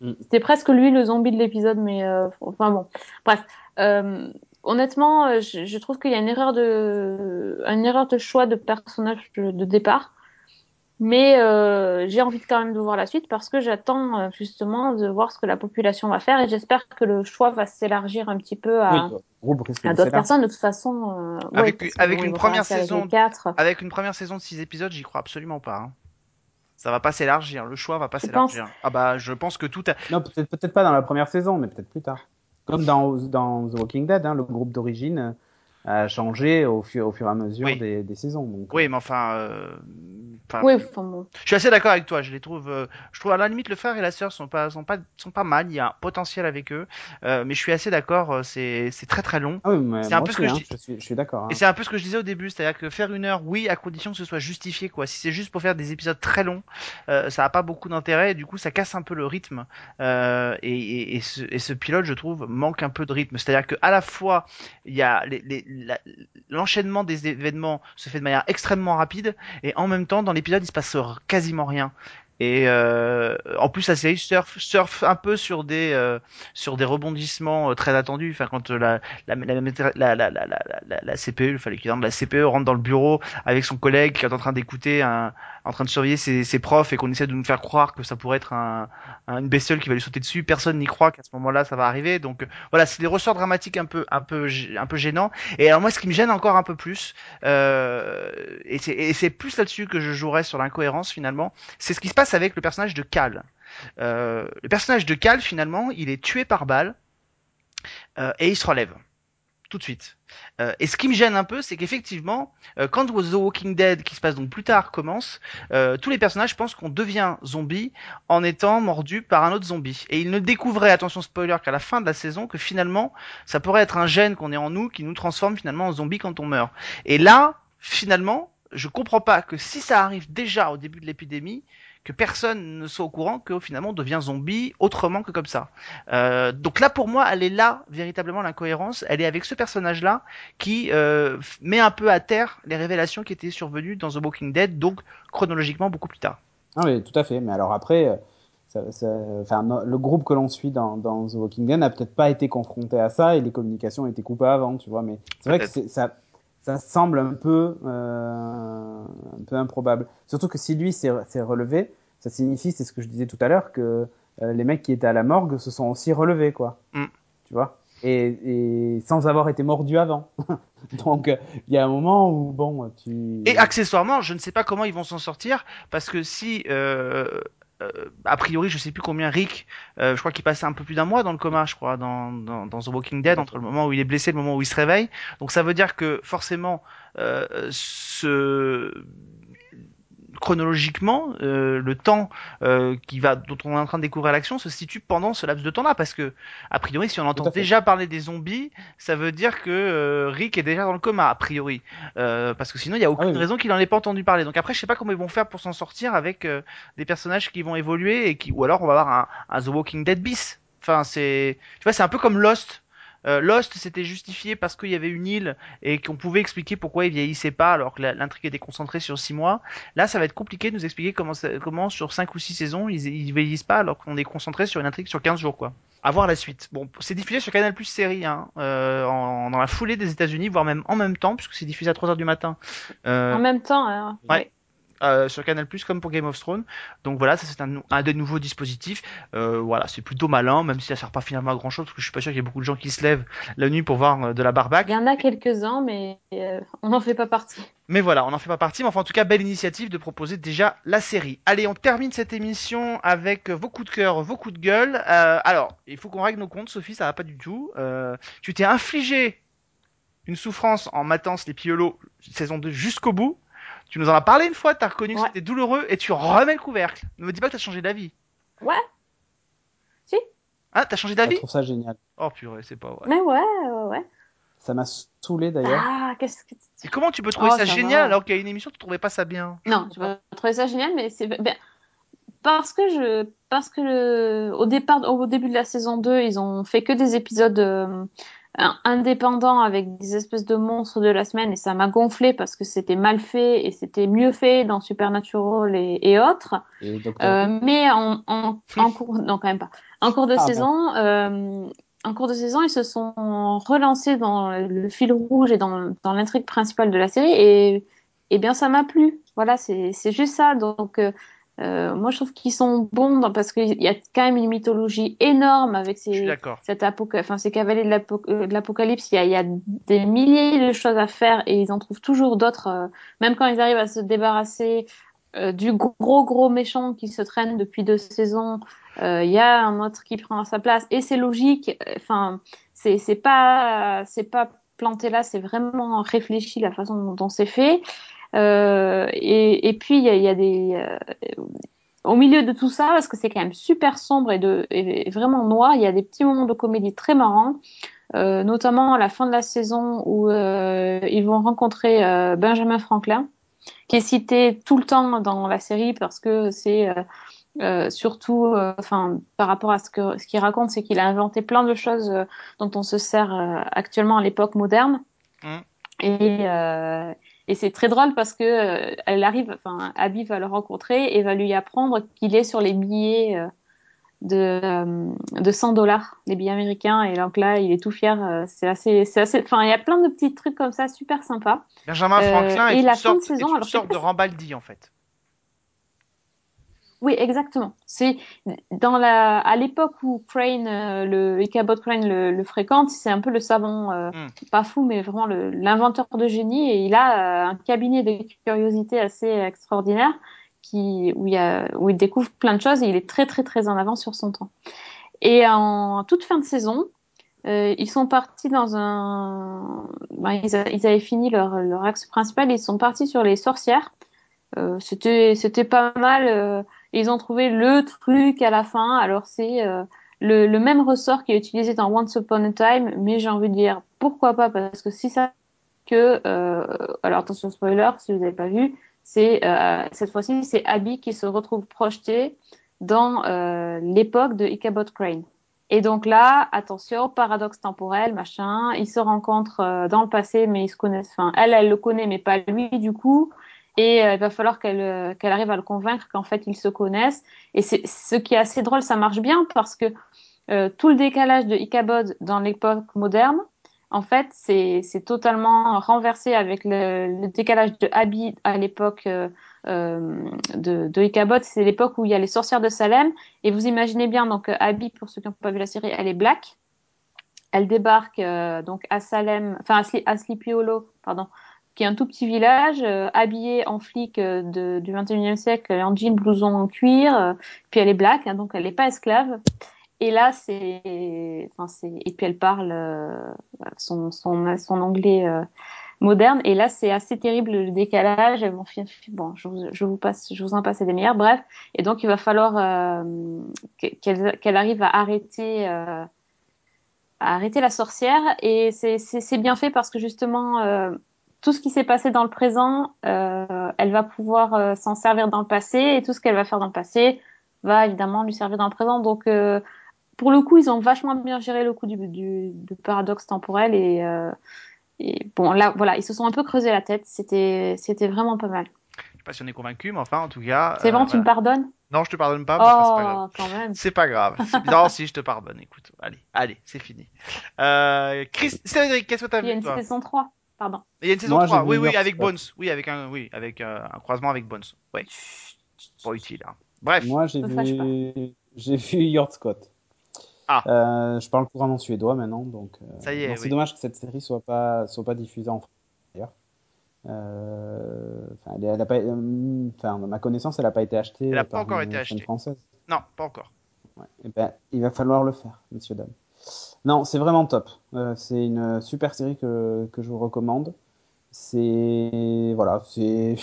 Mm. C'était presque lui le zombie de l'épisode, mais euh, enfin bon, bref. Euh, honnêtement, je, je trouve qu'il y a une erreur de, une erreur de choix de personnage de, de départ. Mais euh, j'ai envie quand même de voir la suite parce que j'attends euh, justement de voir ce que la population va faire et j'espère que le choix va s'élargir un petit peu à, oui, à d'autres personnes. De toute façon, euh, avec, ouais, avec bon, une première saison, avec, avec une première saison de six épisodes, j'y crois absolument pas. Hein. Ça va pas s'élargir, le choix va pas s'élargir. Ah bah, je pense que tout. A... Non, peut-être peut-être pas dans la première saison, mais peut-être plus tard. Comme dans dans The Walking Dead, hein, le groupe d'origine a changé au fur, au fur et à mesure oui. des, des, saisons. Donc, oui, mais enfin, euh, oui, enfin bon. je suis assez d'accord avec toi. Je les trouve, euh, je trouve à la limite le frère et la sœur sont pas, sont pas, sont pas mal. Il y a un potentiel avec eux, euh, mais je suis assez d'accord. C'est, c'est très très long. Ah oui, c'est un peu aussi, ce que hein, je, je suis, je suis d'accord. Hein. Et c'est un peu ce que je disais au début, c'est-à-dire que faire une heure, oui, à condition que ce soit justifié, quoi. Si c'est juste pour faire des épisodes très longs, euh, ça a pas beaucoup d'intérêt. Du coup, ça casse un peu le rythme. Euh, et, et, et, ce, et ce pilote, je trouve, manque un peu de rythme. C'est-à-dire que à la fois, il y a les, les, l'enchaînement des événements se fait de manière extrêmement rapide et en même temps dans l'épisode il se passe quasiment rien et euh, en plus la série surfe, surfe un peu sur des euh, sur des rebondissements euh, très attendus enfin quand la la la la la, la, CPE fallait qu'il la CPE rentre dans le bureau avec son collègue qui est en train d'écouter un en train de surveiller ses, ses profs et qu'on essaie de nous faire croire que ça pourrait être un une bestiole qui va lui sauter dessus. Personne n'y croit qu'à ce moment-là ça va arriver. Donc voilà c'est des ressorts dramatiques un peu un peu un peu gênants. Et alors moi ce qui me gêne encore un peu plus euh, et c'est et c'est plus là-dessus que je jouerais sur l'incohérence finalement c'est ce qui se passe avec le personnage de Cal. Euh, le personnage de Cal, finalement, il est tué par balle euh, et il se relève tout de suite. Euh, et ce qui me gêne un peu, c'est qu'effectivement, euh, quand The Walking Dead, qui se passe donc plus tard, commence, euh, tous les personnages pensent qu'on devient zombie en étant mordu par un autre zombie. Et ils ne découvraient, attention spoiler, qu'à la fin de la saison, que finalement, ça pourrait être un gène qu'on est en nous qui nous transforme finalement en zombie quand on meurt. Et là, finalement, je comprends pas que si ça arrive déjà au début de l'épidémie, que personne ne soit au courant que finalement on devient zombie autrement que comme ça. Euh, donc là pour moi, elle est là véritablement l'incohérence. Elle est avec ce personnage-là qui euh, met un peu à terre les révélations qui étaient survenues dans The Walking Dead, donc chronologiquement beaucoup plus tard. Ah oui, tout à fait. Mais alors après, ça, ça, enfin, le groupe que l'on suit dans, dans, The Walking Dead n'a peut-être pas été confronté à ça et les communications été coupées avant, tu vois. Mais c'est vrai que ça ça semble un peu, euh, un peu improbable. Surtout que si lui s'est relevé, ça signifie, c'est ce que je disais tout à l'heure, que euh, les mecs qui étaient à la morgue se sont aussi relevés, quoi. Mm. Tu vois? Et, et, sans avoir été mordu avant. Donc il y a un moment où bon, tu. Et accessoirement, je ne sais pas comment ils vont s'en sortir parce que si euh, euh, a priori, je sais plus combien Rick, euh, je crois qu'il passait un peu plus d'un mois dans le coma, je crois, dans, dans, dans, The Walking Dead, entre le moment où il est blessé et le moment où il se réveille. Donc ça veut dire que forcément, euh, ce chronologiquement, euh, le temps euh, qui va, dont on est en train de découvrir l'action se situe pendant ce laps de temps-là, parce que a priori, si on entend déjà parler des zombies, ça veut dire que euh, Rick est déjà dans le coma, a priori, euh, parce que sinon il n'y a aucune ah oui. raison qu'il en ait pas entendu parler. Donc après, je sais pas comment ils vont faire pour s'en sortir avec euh, des personnages qui vont évoluer et qui, ou alors on va avoir un, un The Walking Dead bis. Enfin, c'est, tu vois, c'est un peu comme Lost euh, Lost c'était justifié parce qu'il y avait une île et qu'on pouvait expliquer pourquoi il vieillissait pas alors que l'intrigue était concentrée sur 6 mois. Là, ça va être compliqué de nous expliquer comment, comment sur 5 ou 6 saisons ils, ils vieillissent pas alors qu'on est concentré sur une intrigue sur 15 jours quoi. À voir la suite. Bon, c'est diffusé sur Canal Plus série, hein, euh, en, dans la foulée des États-Unis, voire même en même temps, puisque c'est diffusé à 3 heures du matin. Euh, en même temps, hein. Ouais. Euh, sur Canal Plus comme pour Game of Thrones. Donc voilà, ça c'est un, un, des nouveaux dispositifs. Euh, voilà, c'est plutôt malin, même si ça sert pas finalement à grand chose, parce que je suis pas sûr qu'il y ait beaucoup de gens qui se lèvent la nuit pour voir euh, de la barbaque. Il y en a quelques-uns, mais on n'en fait pas partie. Mais voilà, on n'en fait pas partie, mais enfin en tout cas, belle initiative de proposer déjà la série. Allez, on termine cette émission avec vos coups de cœur, vos coups de gueule. Alors, il faut qu'on règle nos comptes, Sophie, ça va pas du tout. tu t'es infligé une souffrance en matant les Piolo saison 2 jusqu'au bout. Tu nous en as parlé une fois, t'as reconnu ouais. que c'était douloureux et tu remets le couvercle. Ne me dis pas que t'as changé d'avis. Ouais. Si. Ah, t'as changé d'avis Je trouve ça génial. Oh purée, c'est pas vrai. Mais ouais, ouais, ouais. Ça m'a saoulé d'ailleurs. Ah, qu'est-ce que. Et comment tu peux trouver oh, ça, ça génial va. alors qu'il y a une émission tu trouvais pas ça bien? Non, tu peux trouver ça génial, mais c'est ben, parce que je parce que le... au départ au début de la saison 2, ils ont fait que des épisodes. Euh indépendant avec des espèces de monstres de la semaine et ça m'a gonflé parce que c'était mal fait et c'était mieux fait dans Supernatural et, et autres. Et euh, mais en, en, en, cours, non quand même pas. En cours de ah, saison, bon. euh, en cours de saison, ils se sont relancés dans le fil rouge et dans, dans l'intrigue principale de la série et, et bien ça m'a plu. Voilà, c'est juste ça. Donc euh, euh, moi, je trouve qu'ils sont bons dans, parce qu'il y a quand même une mythologie énorme avec ces, cette enfin, ces cavaliers de l'apocalypse. Il, y a des milliers de choses à faire et ils en trouvent toujours d'autres, euh, même quand ils arrivent à se débarrasser euh, du gros gros méchant qui se traîne depuis deux saisons. Euh, il y a un autre qui prend sa place et c'est logique. Enfin, c'est pas c'est pas planté là, c'est vraiment réfléchi la façon dont c'est fait. Euh, et, et, puis il y a, y a, des euh, au milieu de tout ça, parce que c'est quand même super sombre et, de, et vraiment noir, il y a des petits moments de comédie très marrants, euh, notamment à la fin de la saison où euh, ils vont rencontrer euh, Benjamin Franklin, qui est cité tout le temps dans la série parce que c'est euh, surtout, enfin, par rapport à ce que ce qu'il raconte, c'est qu'il a inventé plein de choses dont on se sert actuellement à l'époque moderne. Mmh. Et, et c'est très drôle parce que euh, elle arrive, enfin, Abby va le rencontrer et va lui apprendre qu'il est sur les billets euh, de, euh, de 100 dollars, les billets américains. Et donc là, il est tout fier. Euh, c'est assez, c'est assez, enfin, il y a plein de petits trucs comme ça, super sympa. Benjamin Franklin est, une sorte, de, saison, est sorte de Rambaldi en fait. Oui, exactement. C'est dans la à l'époque où Crane, euh, le Ichabod Crane le, le fréquente, c'est un peu le savant, euh, mm. pas fou, mais vraiment l'inventeur de génie. Et il a euh, un cabinet de curiosité assez extraordinaire qui où il, a, où il découvre plein de choses et il est très très très en avance sur son temps. Et en toute fin de saison, euh, ils sont partis dans un, ben, ils, a, ils, avaient fini leur, leur axe principal, ils sont partis sur les sorcières. Euh, c'était c'était pas mal ils ont trouvé le truc à la fin. Alors c'est euh, le, le, même ressort qui est utilisé dans Once Upon a Time, mais j'ai envie de dire pourquoi pas? Parce que si ça que euh, alors attention spoiler si vous n'avez pas vu, c'est euh, cette fois-ci c'est Abby qui se retrouve projetée dans euh, l'époque de Ichabod Crane. Et donc là, attention, paradoxe temporel, machin, ils se rencontrent euh, dans le passé, mais ils se connaissent. Enfin, elle, elle le connaît, mais pas lui, du coup et euh, il va falloir qu'elle euh, qu'elle arrive à le convaincre qu'en fait ils se connaissent. Et c'est ce qui est assez drôle, ça marche bien parce que euh, tout le décalage de Ichabod dans l'époque moderne, en fait, c'est totalement renversé avec le, le, décalage de Abby à l'époque euh, de, de Ichabod. C'est l'époque où il y a les sorcières de Salem. Et vous imaginez bien, donc Abby, pour ceux qui n'ont pas vu la série, elle est black. elle débarque euh, donc à Salem, enfin à Sleepy Hollow, pardon, qui est un tout petit village, euh, habillée en flic euh, de, du 21e siècle, en jean, blouson en cuir, euh, puis elle est black, hein, donc elle n'est pas esclave. Et là, c'est, enfin et puis elle parle euh, son, son, son anglais euh, moderne. Et là, c'est assez terrible le décalage. Bon, je vous, je vous passe, je vous en passe des meilleurs. Bref, et donc il va falloir euh, que- qu'elle qu'elle arrive à arrêter. à arrêter la sorcière et c'est- bien fait parce que justement tout ce qui s'est passé dans le présent, euh, elle va pouvoir euh, s'en servir dans le passé et tout ce qu'elle va faire dans le passé va évidemment lui servir dans le présent. Donc euh, pour le coup, ils ont vachement bien géré le coup du, du, du paradoxe temporel et, et bon là voilà, ils se sont un peu creusé la tête. C'était c'était vraiment pas mal. Je sais pas si on est convaincu, mais enfin, en tout cas. C'est bon, tu me pardonnes? Non, je te pardonne pas, que c'est pas grave. Oh, quand même. C'est pas grave. Non, si, je te pardonne, écoute. Allez, allez, c'est fini. Chris, Cédric, qu'est-ce que t'as Il y a vu, une toi? saison 3, pardon. Il y a une saison Moi, 3, j'ai oui, oui, avec. Bones. Oui, avec un, oui, avec euh, un croisement avec Bones. Ouais. Pas utile, hein. Bref. Moi, j'ai vu, j'ai vu Yord Scott. Ah. Euh, je parle couramment suédois maintenant, donc. euh, Ça y est, oui. C'est dommage que cette série soit pas soit pas diffusée en France d'ailleurs. Euh, Enfin, elle, elle a pas, euh, enfin, à ma connaissance, elle n'a pas été achetée Elle a pas encore une été achetée. française. Non, pas encore. Ouais. Eh ben, il va falloir le faire, messieurs dames. Non, c'est vraiment top. Euh, c'est une super série que, que je vous recommande. C'est voilà, c'est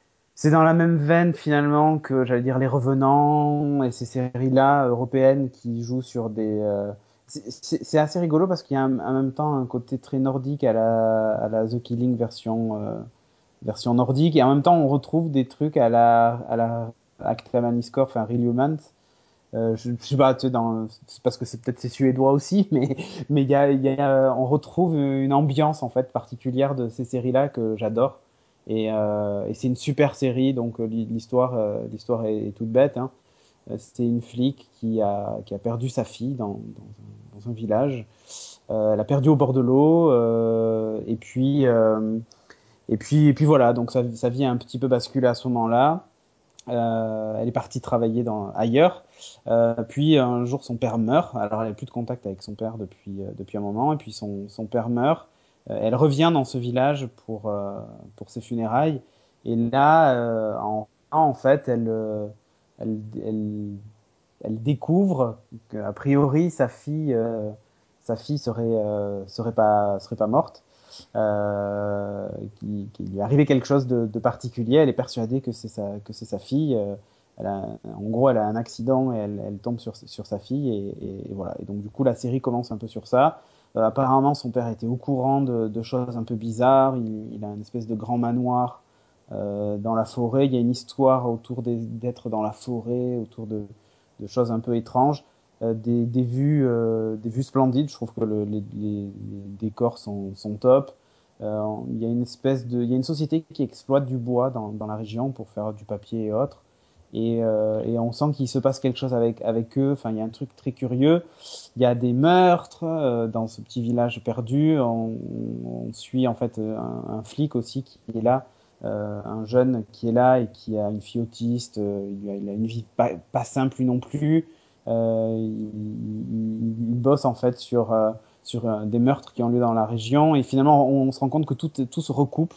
c'est dans la même veine finalement que j'allais dire Les Revenants et ces séries-là européennes qui jouent sur des. euh, c'est- assez rigolo parce qu'il y a en même temps un côté très nordique à la, à la The Killing version euh, version nordique et en même temps on retrouve des trucs à la à la Acta Maniscorp, enfin Real. Euh, je, sais pas, tu dans, c'est parce que c'est peut-être c'est suédois aussi, mais mais il y a, on retrouve une ambiance en fait particulière de ces séries-là que j'adore. Et, euh, et c'est une super série, donc euh, l'histoire, l'histoire est, toute bête. Hein. C'est une flic qui a, perdu sa fille dans, un, village. Elle a perdu au bord de l'eau, et puis et puis et puis voilà, donc sa, vie a un petit peu basculé à ce moment-là. Elle est partie travailler ailleurs. Euh, puis un jour, son père meurt. Alors, elle n'a plus de contact avec son père depuis, euh, depuis un moment. Et puis, son, son père meurt. Euh, elle revient dans ce village pour, pour ses funérailles. Et là, en, en fait, elle, elle, elle, découvre qu'a priori, sa fille, sa fille serait, serait, pas, serait pas morte. Euh, qu'il qui lui arrivé quelque chose de, de particulier. Elle est persuadée que c'est sa, que c'est sa fille. En gros, elle a un accident et elle, tombe sur, sa fille. Et, voilà. Et donc, du coup, la série commence un peu sur ça. Euh, apparemment, son père était au courant de, choses un peu bizarres. Il, a une espèce de grand manoir euh, dans la forêt. Il y a une histoire autour d'être dans la forêt, autour de, choses un peu étranges. Euh, des, vues, des vues splendides. Je trouve que le, les, décors sont, top. Il y a une espèce de, il y a une société qui exploite du bois dans la région pour faire du papier et autres. Et, euh, et, on sent qu'il se passe quelque chose avec, eux. Enfin, il y a un truc très curieux. Il y a des meurtres euh, dans ce petit village perdu. On, suit en fait un, un, flic aussi qui est là, euh, un jeune qui est là et qui a une fille autiste. il, a, a une vie pas, pas simple non plus. Euh, il, bosse en fait sur euh, sur des meurtres qui ont lieu dans la région et finalement on, on se rend compte que tout, tout se recoupe,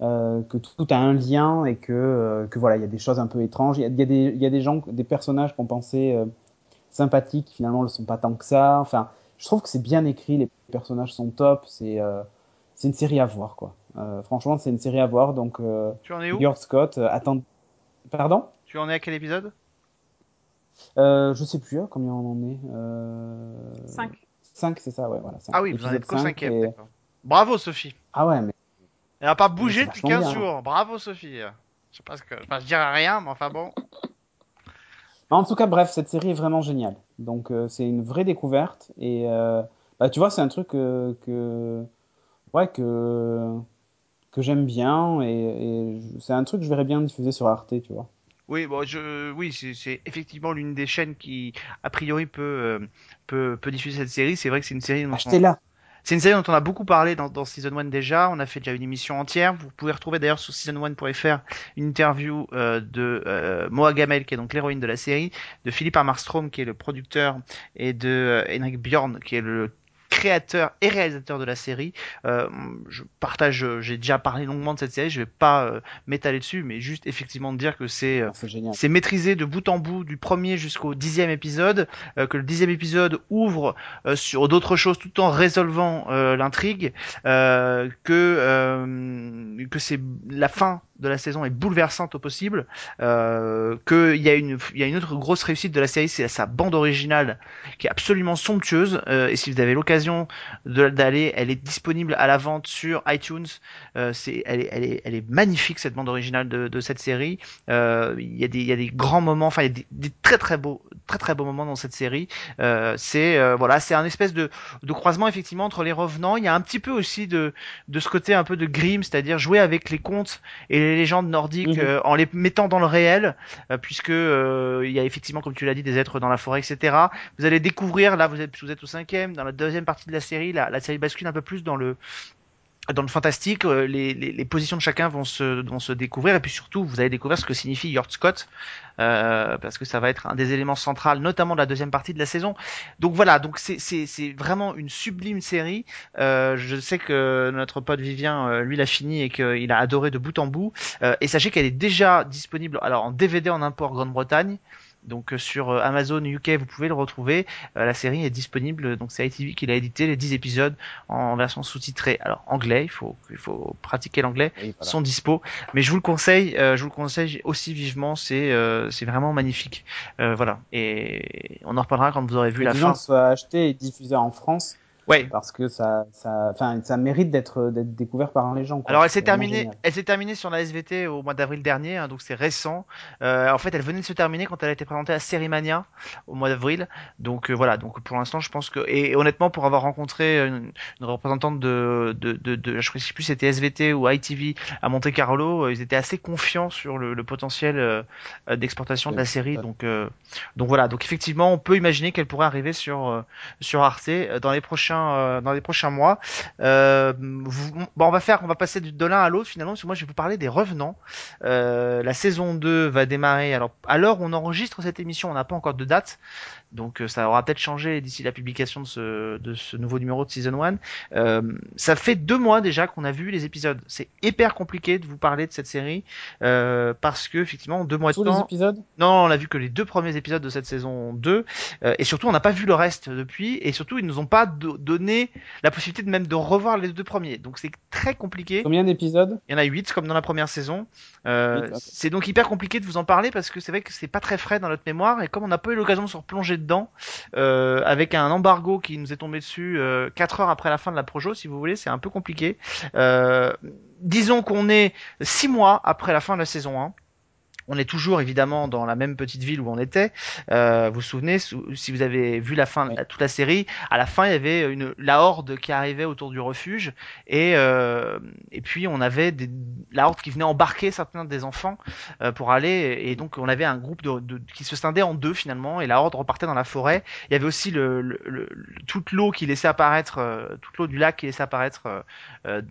euh, que tout a un lien et que, euh, que voilà il y a des choses un peu étranges. Il y a, y a, des, il y a des gens, des personnages qu'on pensait euh, sympathiques finalement ne le sont pas tant que ça. Enfin, je trouve que c'est bien écrit, les personnages sont top, c'est euh, c'est une série à voir quoi. Euh, franchement c'est une série à voir donc. tu en es où? George Scott, attends, pardon? Tu en es à quel épisode? Euh, je sais plus hein, combien on en est. Euh... 5. 5, c'est ça, ouais, voilà. 5. Ah oui, vous en êtes qu'au cinquième, et... Bravo, Sophie. Ah ouais, mais. Elle n'a pas bougé depuis 15 bien, jours. Bravo, Sophie. Je sais pas ce que. Enfin, je dirais rien, mais enfin bon. En tout cas, bref, cette série est vraiment géniale. Donc, euh, c'est une vraie découverte. Et euh, bah, tu vois, c'est un truc que. que... Ouais, que. que j'aime bien. Et, et c'est un truc que je verrais bien diffuser sur Arte, tu vois. Oui, bon, je, oui, c'est effectivement l'une des chaînes qui, a priori, peut, euh, peut, peut diffuser cette série. C'est vrai que c'est une série. Achetez-la. C'est une série dont on a beaucoup parlé dans, dans Season 1 déjà. On a fait déjà une émission entière. Vous pouvez retrouver d'ailleurs sur season1.fr une interview euh, de euh, Moa Gamel, qui est donc l'héroïne de la série, de Philippe Armarstrom, qui est le producteur, et de euh, Henrik Bjorn, qui est le créateur et réalisateur de la série. Euh, je partage, j'ai déjà parlé longuement de cette série, je vais pas euh, m'étaler dessus, mais juste effectivement de dire que c'est euh, c'est maîtrisé de bout en bout du premier jusqu'au dixième épisode, que le dixième épisode ouvre sur d'autres choses tout en résolvant l'intrigue, que que c'est la fin de la saison est bouleversante au possible, euh, qu'il y a une y a une autre grosse réussite de la série, c'est sa bande originale qui est absolument somptueuse. Euh, et si vous avez l'occasion d'aller, elle est disponible à la vente sur iTunes. Euh, c'est elle est, elle est elle est magnifique cette bande originale de, de cette série. Euh, il y a des il y a des grands moments, enfin il y a des, très très beaux très très beaux moments dans cette série. Euh, c'est euh, voilà c'est un espèce de de croisement effectivement entre les revenants. Il y a un petit peu aussi de de ce côté un peu de Grimm, c'est-à-dire jouer avec les contes légendes nordiques mhm. euh, en les mettant dans le réel, euh, puisque euh, il y a effectivement, comme tu l'as dit, des êtres dans la forêt, etc. Vous allez découvrir, là vous êtes, vous êtes au cinquième, dans la deuxième partie de la série, la, la série bascule un peu plus dans le dans le fantastique, les, les, positions de chacun vont se, découvrir et puis surtout vous allez découvrir ce que signifie Yord Scott euh, parce que ça va être un des éléments centraux, notamment de la deuxième partie de la saison. Donc voilà, donc c'est vraiment une sublime série. Euh, je sais que notre pote Vivien, euh, lui, l'a fini et qu'il a adoré de bout en bout. Euh, et sachez qu'elle est déjà disponible, alors en DVD en import Grande-Bretagne. Donc euh, sur euh, Amazon UK, vous pouvez le retrouver. Euh, la série est disponible, donc c'est ITV qui l'a édité, les 10 épisodes en version sous-titrée. Alors anglais, il faut il faut pratiquer l'anglais, sont dispo. Mais je vous le conseille, je vous le conseille aussi vivement. C'est c'est vraiment magnifique. voilà. Et on en reparlera quand vous aurez vu la fin. soit acheté et diffusé en France Ouais. Parce que ça, ça, enfin, ça mérite d'être, d'être découvert par les gens. Quoi. Alors, elle s'est terminée, elle s'est terminée sur la SVT au mois d'avril dernier, hein, donc c'est récent. Euh, en fait, elle venait de se terminer quand elle a été présentée à Sérimania au mois d'avril. Donc euh, voilà, donc pour l'instant, je pense que, et, honnêtement, pour avoir rencontré une, une représentante de, de, de, de, je sais plus c'était SVT ou ITV à Monte Carlo, euh, ils étaient assez confiants sur le, le potentiel euh, d'exportation de la série. Donc, donc voilà, donc effectivement, on peut imaginer qu'elle pourrait arriver sur sur Arte dans les prochains euh, dans les prochains mois. Euh, on va faire, on va passer de l'un à l'autre finalement, parce que moi je vais vous parler des revenants. Euh, la saison 2 va démarrer. Alors, on enregistre cette émission, on n'a pas encore de date, donc euh, ça aura peut-être changé d'ici la publication de ce, de ce nouveau numéro de Season 1. Euh, ça fait deux mois déjà qu'on a vu les épisodes. C'est hyper compliqué de vous parler de cette série euh, parce que effectivement deux mois de Tous temps. les épisodes Non, on a vu que les deux premiers épisodes de cette saison 2 euh, et surtout on n'a pas vu le reste depuis et surtout ils nous ont pas donné la possibilité de même de revoir les deux premiers. Donc c'est très compliqué. Combien d'épisodes Il y en a 8 comme dans la première saison. C'est donc hyper compliqué de vous en parler parce que c'est vrai que c'est pas très frais dans notre mémoire et comme on n'a pas eu l'occasion de se replonger dedans, euh, avec un embargo qui nous est tombé dessus euh, 4 heures après la fin de la projo, si vous voulez, c'est un peu compliqué. Euh, disons qu'on est 6 mois après la fin de la saison 1. On est toujours évidemment dans la même petite ville où on était. Euh, vous vous souvenez, si vous avez vu la fin, toute la série, à la fin il y avait une la horde qui arrivait autour du refuge et euh, et puis on avait des, la horde qui venait embarquer certains des enfants euh, pour aller et donc on avait un groupe de, de, qui se scindait en deux finalement et la horde repartait dans la forêt. Il y avait aussi le, le, le toute l'eau qui laissait apparaître, euh, toute l'eau du lac qui laissait apparaître, euh, euh,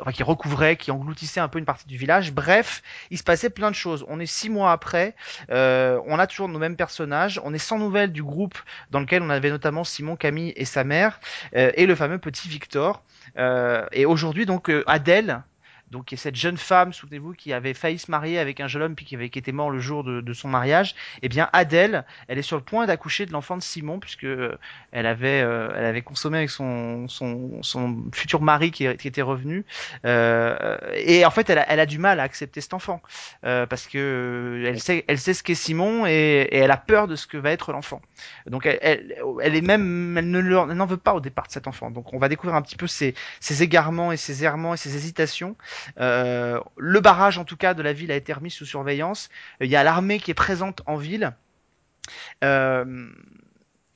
enfin, qui recouvrait, qui engloutissait un peu une partie du village. Bref, il se passait plein de choses on est six mois après, euh, on a toujours nos mêmes personnages, on est sans nouvelles du groupe dans lequel on avait notamment Simon, Camille et sa mère, euh, et le fameux petit Victor. Euh, et aujourd'hui donc Adèle, donc cette jeune femme, souvenez-vous, qui avait failli se marier avec un jeune homme puis qui avait qui était mort le jour de, de, son mariage. Eh bien, Adèle, elle est sur le point d'accoucher de l'enfant de Simon puisque euh, elle avait euh, elle avait consommé avec son son, son futur mari qui, était revenu. Euh, et en fait, elle a, elle a du mal à accepter cet enfant euh, parce que elle sait elle sait ce qu'est Simon et, et, elle a peur de ce que va être l'enfant. Donc elle, elle, elle est même elle ne n'en veut pas au départ de cet enfant. Donc on va découvrir un petit peu ses, ses égarements et ses errements et ses hésitations. Euh, le barrage, en tout cas, de la ville a été remis sous surveillance. Il y a l'armée qui est présente en ville. Euh,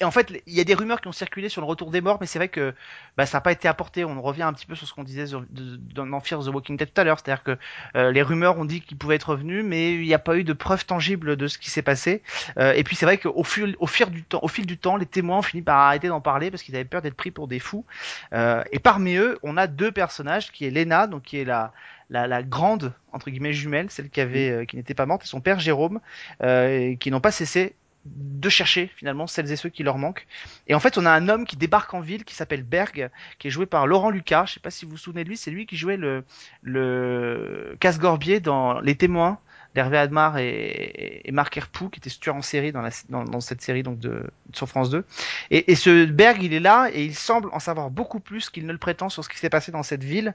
et en fait, il y a des rumeurs qui ont circulé sur le retour des morts, mais c'est vrai que bah, ça n'a pas été apporté. On revient un petit peu sur ce qu'on disait dans Fear the Walking Dead tout à l'heure, c'est-à-dire que euh, les rumeurs ont dit qu'il pouvait être revenu, mais il n'y a pas eu de preuves tangibles de ce qui s'est passé. Euh, et puis c'est vrai qu'au fil, au fil du temps, au fil du temps, les témoins ont fini par arrêter d'en parler parce qu'ils avaient peur d'être pris pour des fous. Euh, et parmi eux, on a deux personnages, qui est Lena, donc qui est la la, la, grande entre guillemets jumelle, celle qui avait, euh, qui n'était pas morte, et son père Jérôme, euh, qui n'ont pas cessé de chercher finalement celles et ceux qui leur manquent. Et en fait, on a un homme qui débarque en ville qui s'appelle Berg, qui est joué par Laurent Lucas. Je sais pas si vous vous souvenez de lui, c'est lui qui jouait le, le casse-gorbier dans Les Témoins d'Hervé Admar et, et Marc Herpoux, qui était tueur en série dans, la, dans, dans, cette série donc de sur France 2. Et, et, ce Berg, il est là et il semble en savoir beaucoup plus qu'il ne le prétend sur ce qui s'est passé dans cette ville.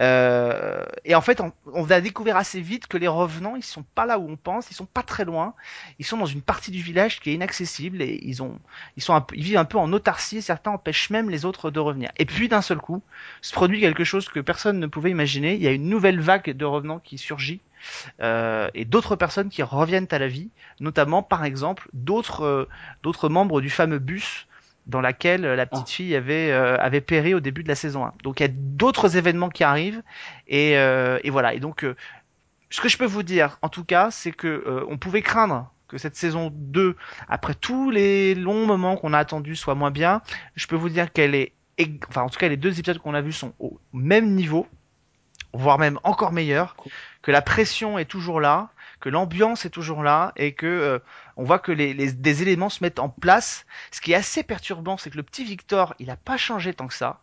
Euh, et en fait, on, on, va découvrir assez vite que les revenants, ils sont pas là où on pense, ils sont pas très loin. Ils sont dans une partie du village qui est inaccessible et ils ont, ils sont, un ils vivent un peu en autarcie. Certains empêchent même les autres de revenir. Et puis d'un seul coup, se produit quelque chose que personne ne pouvait imaginer. Il y a une nouvelle vague de revenants qui surgit euh, et d'autres personnes qui reviennent à la vie, notamment par exemple d'autres euh, d'autres membres du fameux bus dans laquelle la petite ah. fille avait euh, avait péri au début de la saison 1. Donc il y a d'autres événements qui arrivent et, et voilà. Et donc ce que je peux vous dire en tout cas, c'est que on pouvait craindre que cette saison 2 après tous les longs moments qu'on a attendus soit moins bien. Je peux vous dire qu'elle est enfin en tout cas les deux épisodes qu'on a vus sont au même niveau voire même encore meilleur, que la pression est toujours là, que l'ambiance est toujours là et que euh, on voit que les, les, des éléments se mettent en place. Ce qui est assez perturbant, c'est que le petit Victor, il a pas changé tant que ça.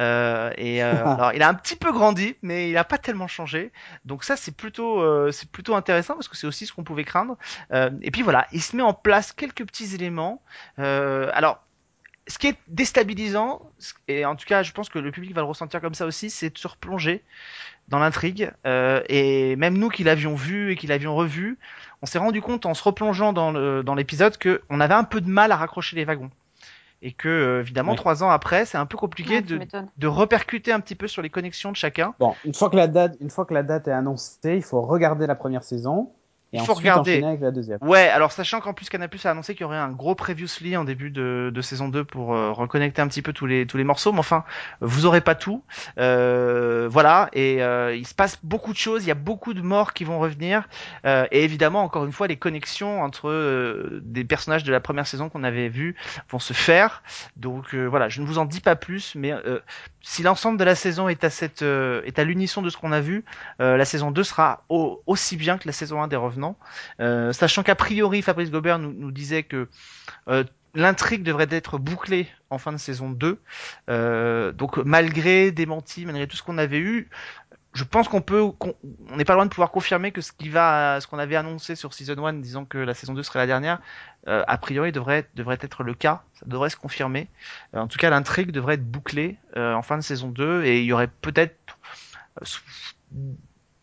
Euh, et euh, alors, il a un petit peu grandi, mais il a pas tellement changé. Donc ça, c'est plutôt, euh, c'est plutôt intéressant parce que c'est aussi ce qu'on pouvait craindre. Euh, et puis voilà, il se met en place quelques petits éléments. alors, ce qui est déstabilisant, et en tout cas je pense que le public va le ressentir comme ça aussi, c'est de se replonger dans l'intrigue. Euh, et même nous qui l'avions vu et qui l'avions revu, on s'est rendu compte en se replongeant dans l'épisode que on avait un peu de mal à raccrocher les wagons. Et que euh, évidemment oui. trois ans après, c'est un peu compliqué Ouais, de, de repercuter un petit peu sur les connexions de chacun. Bon, une fois que la date, une fois que la date est annoncée, il faut regarder la première saison et Il faut regarder. enchaîner avec la deuxième. Ouais, alors sachant qu'en plus Canal Plus a annoncé qu'il y aurait un gros previously en début de, de saison 2 pour euh, reconnecter un petit peu tous les tous les morceaux, mais enfin, vous aurez pas tout. Euh, voilà, et euh, il se passe beaucoup de choses, il y a beaucoup de morts qui vont revenir, et évidemment, encore une fois, les connexions entre des personnages de la première saison qu'on avait vus vont se faire. Donc voilà, je ne vous en dis pas plus, mais si l'ensemble de la saison est à cette est à l'unisson de ce qu'on a vu, la saison 2 sera au- aussi bien que la saison 1 des Revenants. Euh, sachant qu'a priori, Fabrice Gobert nous, disait que euh, l'intrigue devrait être bouclée en fin de saison 2. Euh, donc malgré démenti, malgré tout ce qu'on avait eu, je pense qu'on peut, on n'est pas loin de pouvoir confirmer que ce qui va, ce qu'on avait annoncé sur season 1, disant que la saison 2 serait la dernière, a priori devrait être le cas, ça devrait se confirmer. En tout cas, l'intrigue devrait être bouclée en fin de saison 2 et il y aurait peut-être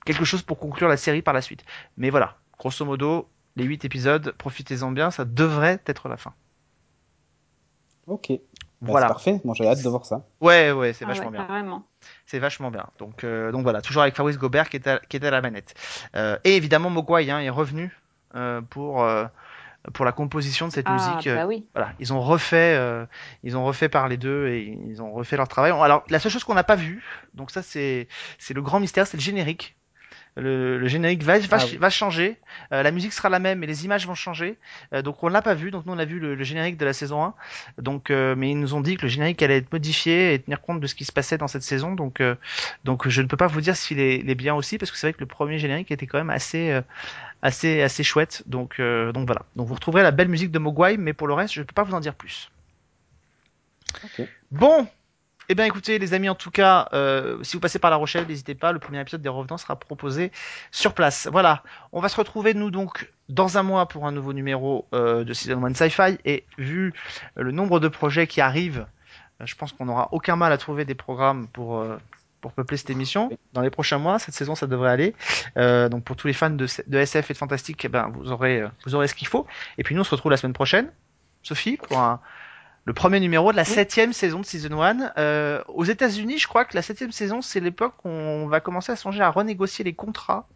quelque chose pour conclure la série par la suite. Mais voilà, grosso modo, les 8 épisodes, profitez-en bien, ça devrait être la fin. Ok. Bah, Voilà. C'est parfait. Moi, j'ai hâte de voir ça. Ouais, ouais, c'est Ah vachement ouais, bien. Carrément. C'est vachement bien. Donc, euh, donc voilà, toujours avec Fabrice Gobert qui est à, qui est à la manette. Euh, et évidemment, Mogwai hein, est revenu euh, pour euh, pour la composition de cette Ah, musique. bah oui. Voilà, ils ont refait, euh, ils ont refait par les deux et ils ont refait leur travail. Alors, la seule chose qu'on n'a pas vue, donc ça c'est c'est le grand mystère, c'est le générique. Le, le générique va va, Ah oui. va changer, Euh, la musique sera la même, mais les images vont changer. Euh, donc on l'a pas vu, donc nous on a vu le, le générique de la saison 1. Donc, euh, mais ils nous ont dit que le générique allait être modifié et tenir compte de ce qui se passait dans cette saison. Donc, euh, donc je ne peux pas vous dire s'il est, il est bien aussi parce que c'est vrai que le premier générique était quand même assez, euh, assez, assez chouette. Donc, euh, donc voilà. Donc vous retrouverez la belle musique de Mogwai, mais pour le reste, je ne peux pas vous en dire plus. Bon. Eh bien écoutez les amis, en tout cas, euh, si vous passez par La Rochelle, n'hésitez pas, le premier épisode des Revenants sera proposé sur place. Voilà, on va se retrouver nous donc dans un mois pour un nouveau numéro euh, de Season 1 Sci-Fi et vu le nombre de projets qui arrivent, euh, je pense qu'on n'aura aucun mal à trouver des programmes pour euh, pour peupler cette émission dans les prochains mois. Cette saison, ça devrait aller. Euh, donc pour tous les fans de, SF et de fantastique, eh ben vous aurez euh, vous aurez ce qu'il faut. Et puis nous, on se retrouve la semaine prochaine, Sophie, pour un le premier numéro de la septième saison de Season 1. Euh, aux États-Unis, je crois que la septième saison, c'est l'époque où on va commencer à songer à renégocier les contrats.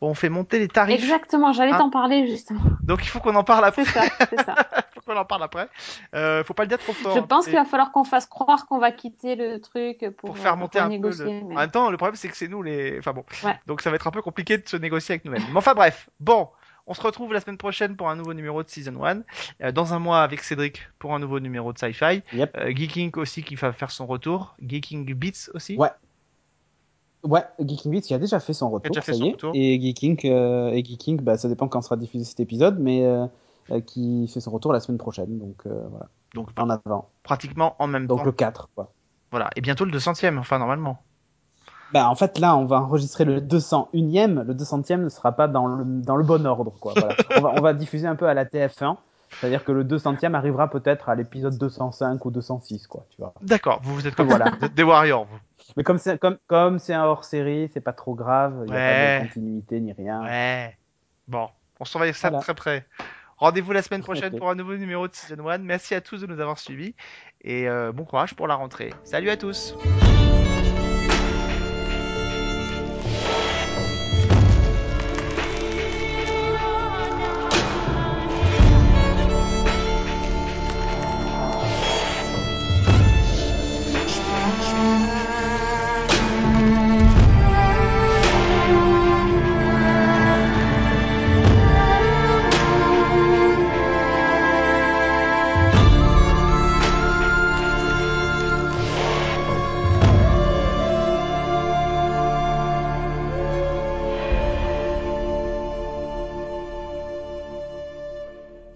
Où on fait monter les tarifs. Exactement, j'allais Ah. t'en parler justement. Donc il faut qu'on en parle après. C'est ça, c'est ça. faut qu'on en parle après. Euh, faut pas le dire trop fort. Je hein. pense qu'il va falloir qu'on fasse croire qu'on va quitter le truc pour, pour faire monter un peu. Le... mais- En même temps, le problème c'est que c'est nous les. Enfin bon. Ouais. Donc ça va être un peu compliqué de se négocier avec nous-mêmes. Mais enfin bref. Bon. On se retrouve la semaine prochaine pour un nouveau numéro de Season 1. Euh, dans un mois avec Cédric pour un nouveau numéro de Sci-Fi. Yep. Euh, Geeking aussi qui va faire son retour. Geeking Beats aussi. Ouais. Ouais, Geeking Beats qui a déjà fait son retour, déjà fait ça son y est. retour. Et Geeking, euh, et Geeking, bah, ça dépend quand sera diffusé cet épisode, mais qui fait son retour la semaine prochaine. Donc voilà, Donc en avant. pratiquement en même Donc temps. le 4, quoi. Voilà. Et bientôt le 200e, enfin normalement. Bah, en fait, là, on va enregistrer le 201e. Le 200e ne sera pas dans le, dans le bon ordre, quoi. Voilà. on, va, on va diffuser un peu à la TF1. C'est-à-dire que le 200e arrivera peut-être à l'épisode 205 ou 206, quoi, tu vois. D'accord, vous vous êtes comme Voilà. vous êtes des warriors, vous. Mais comme c'est comme comme c'est un hors série, c'est pas trop grave. Il n'y a pas de continuité ni rien. Ouais. Bon, on surveille ça de très près. Rendez-vous la semaine prochaine pour un nouveau numéro de Season 1. Merci à tous de nous avoir suivis et euh, bon courage pour la rentrée. Salut à tous.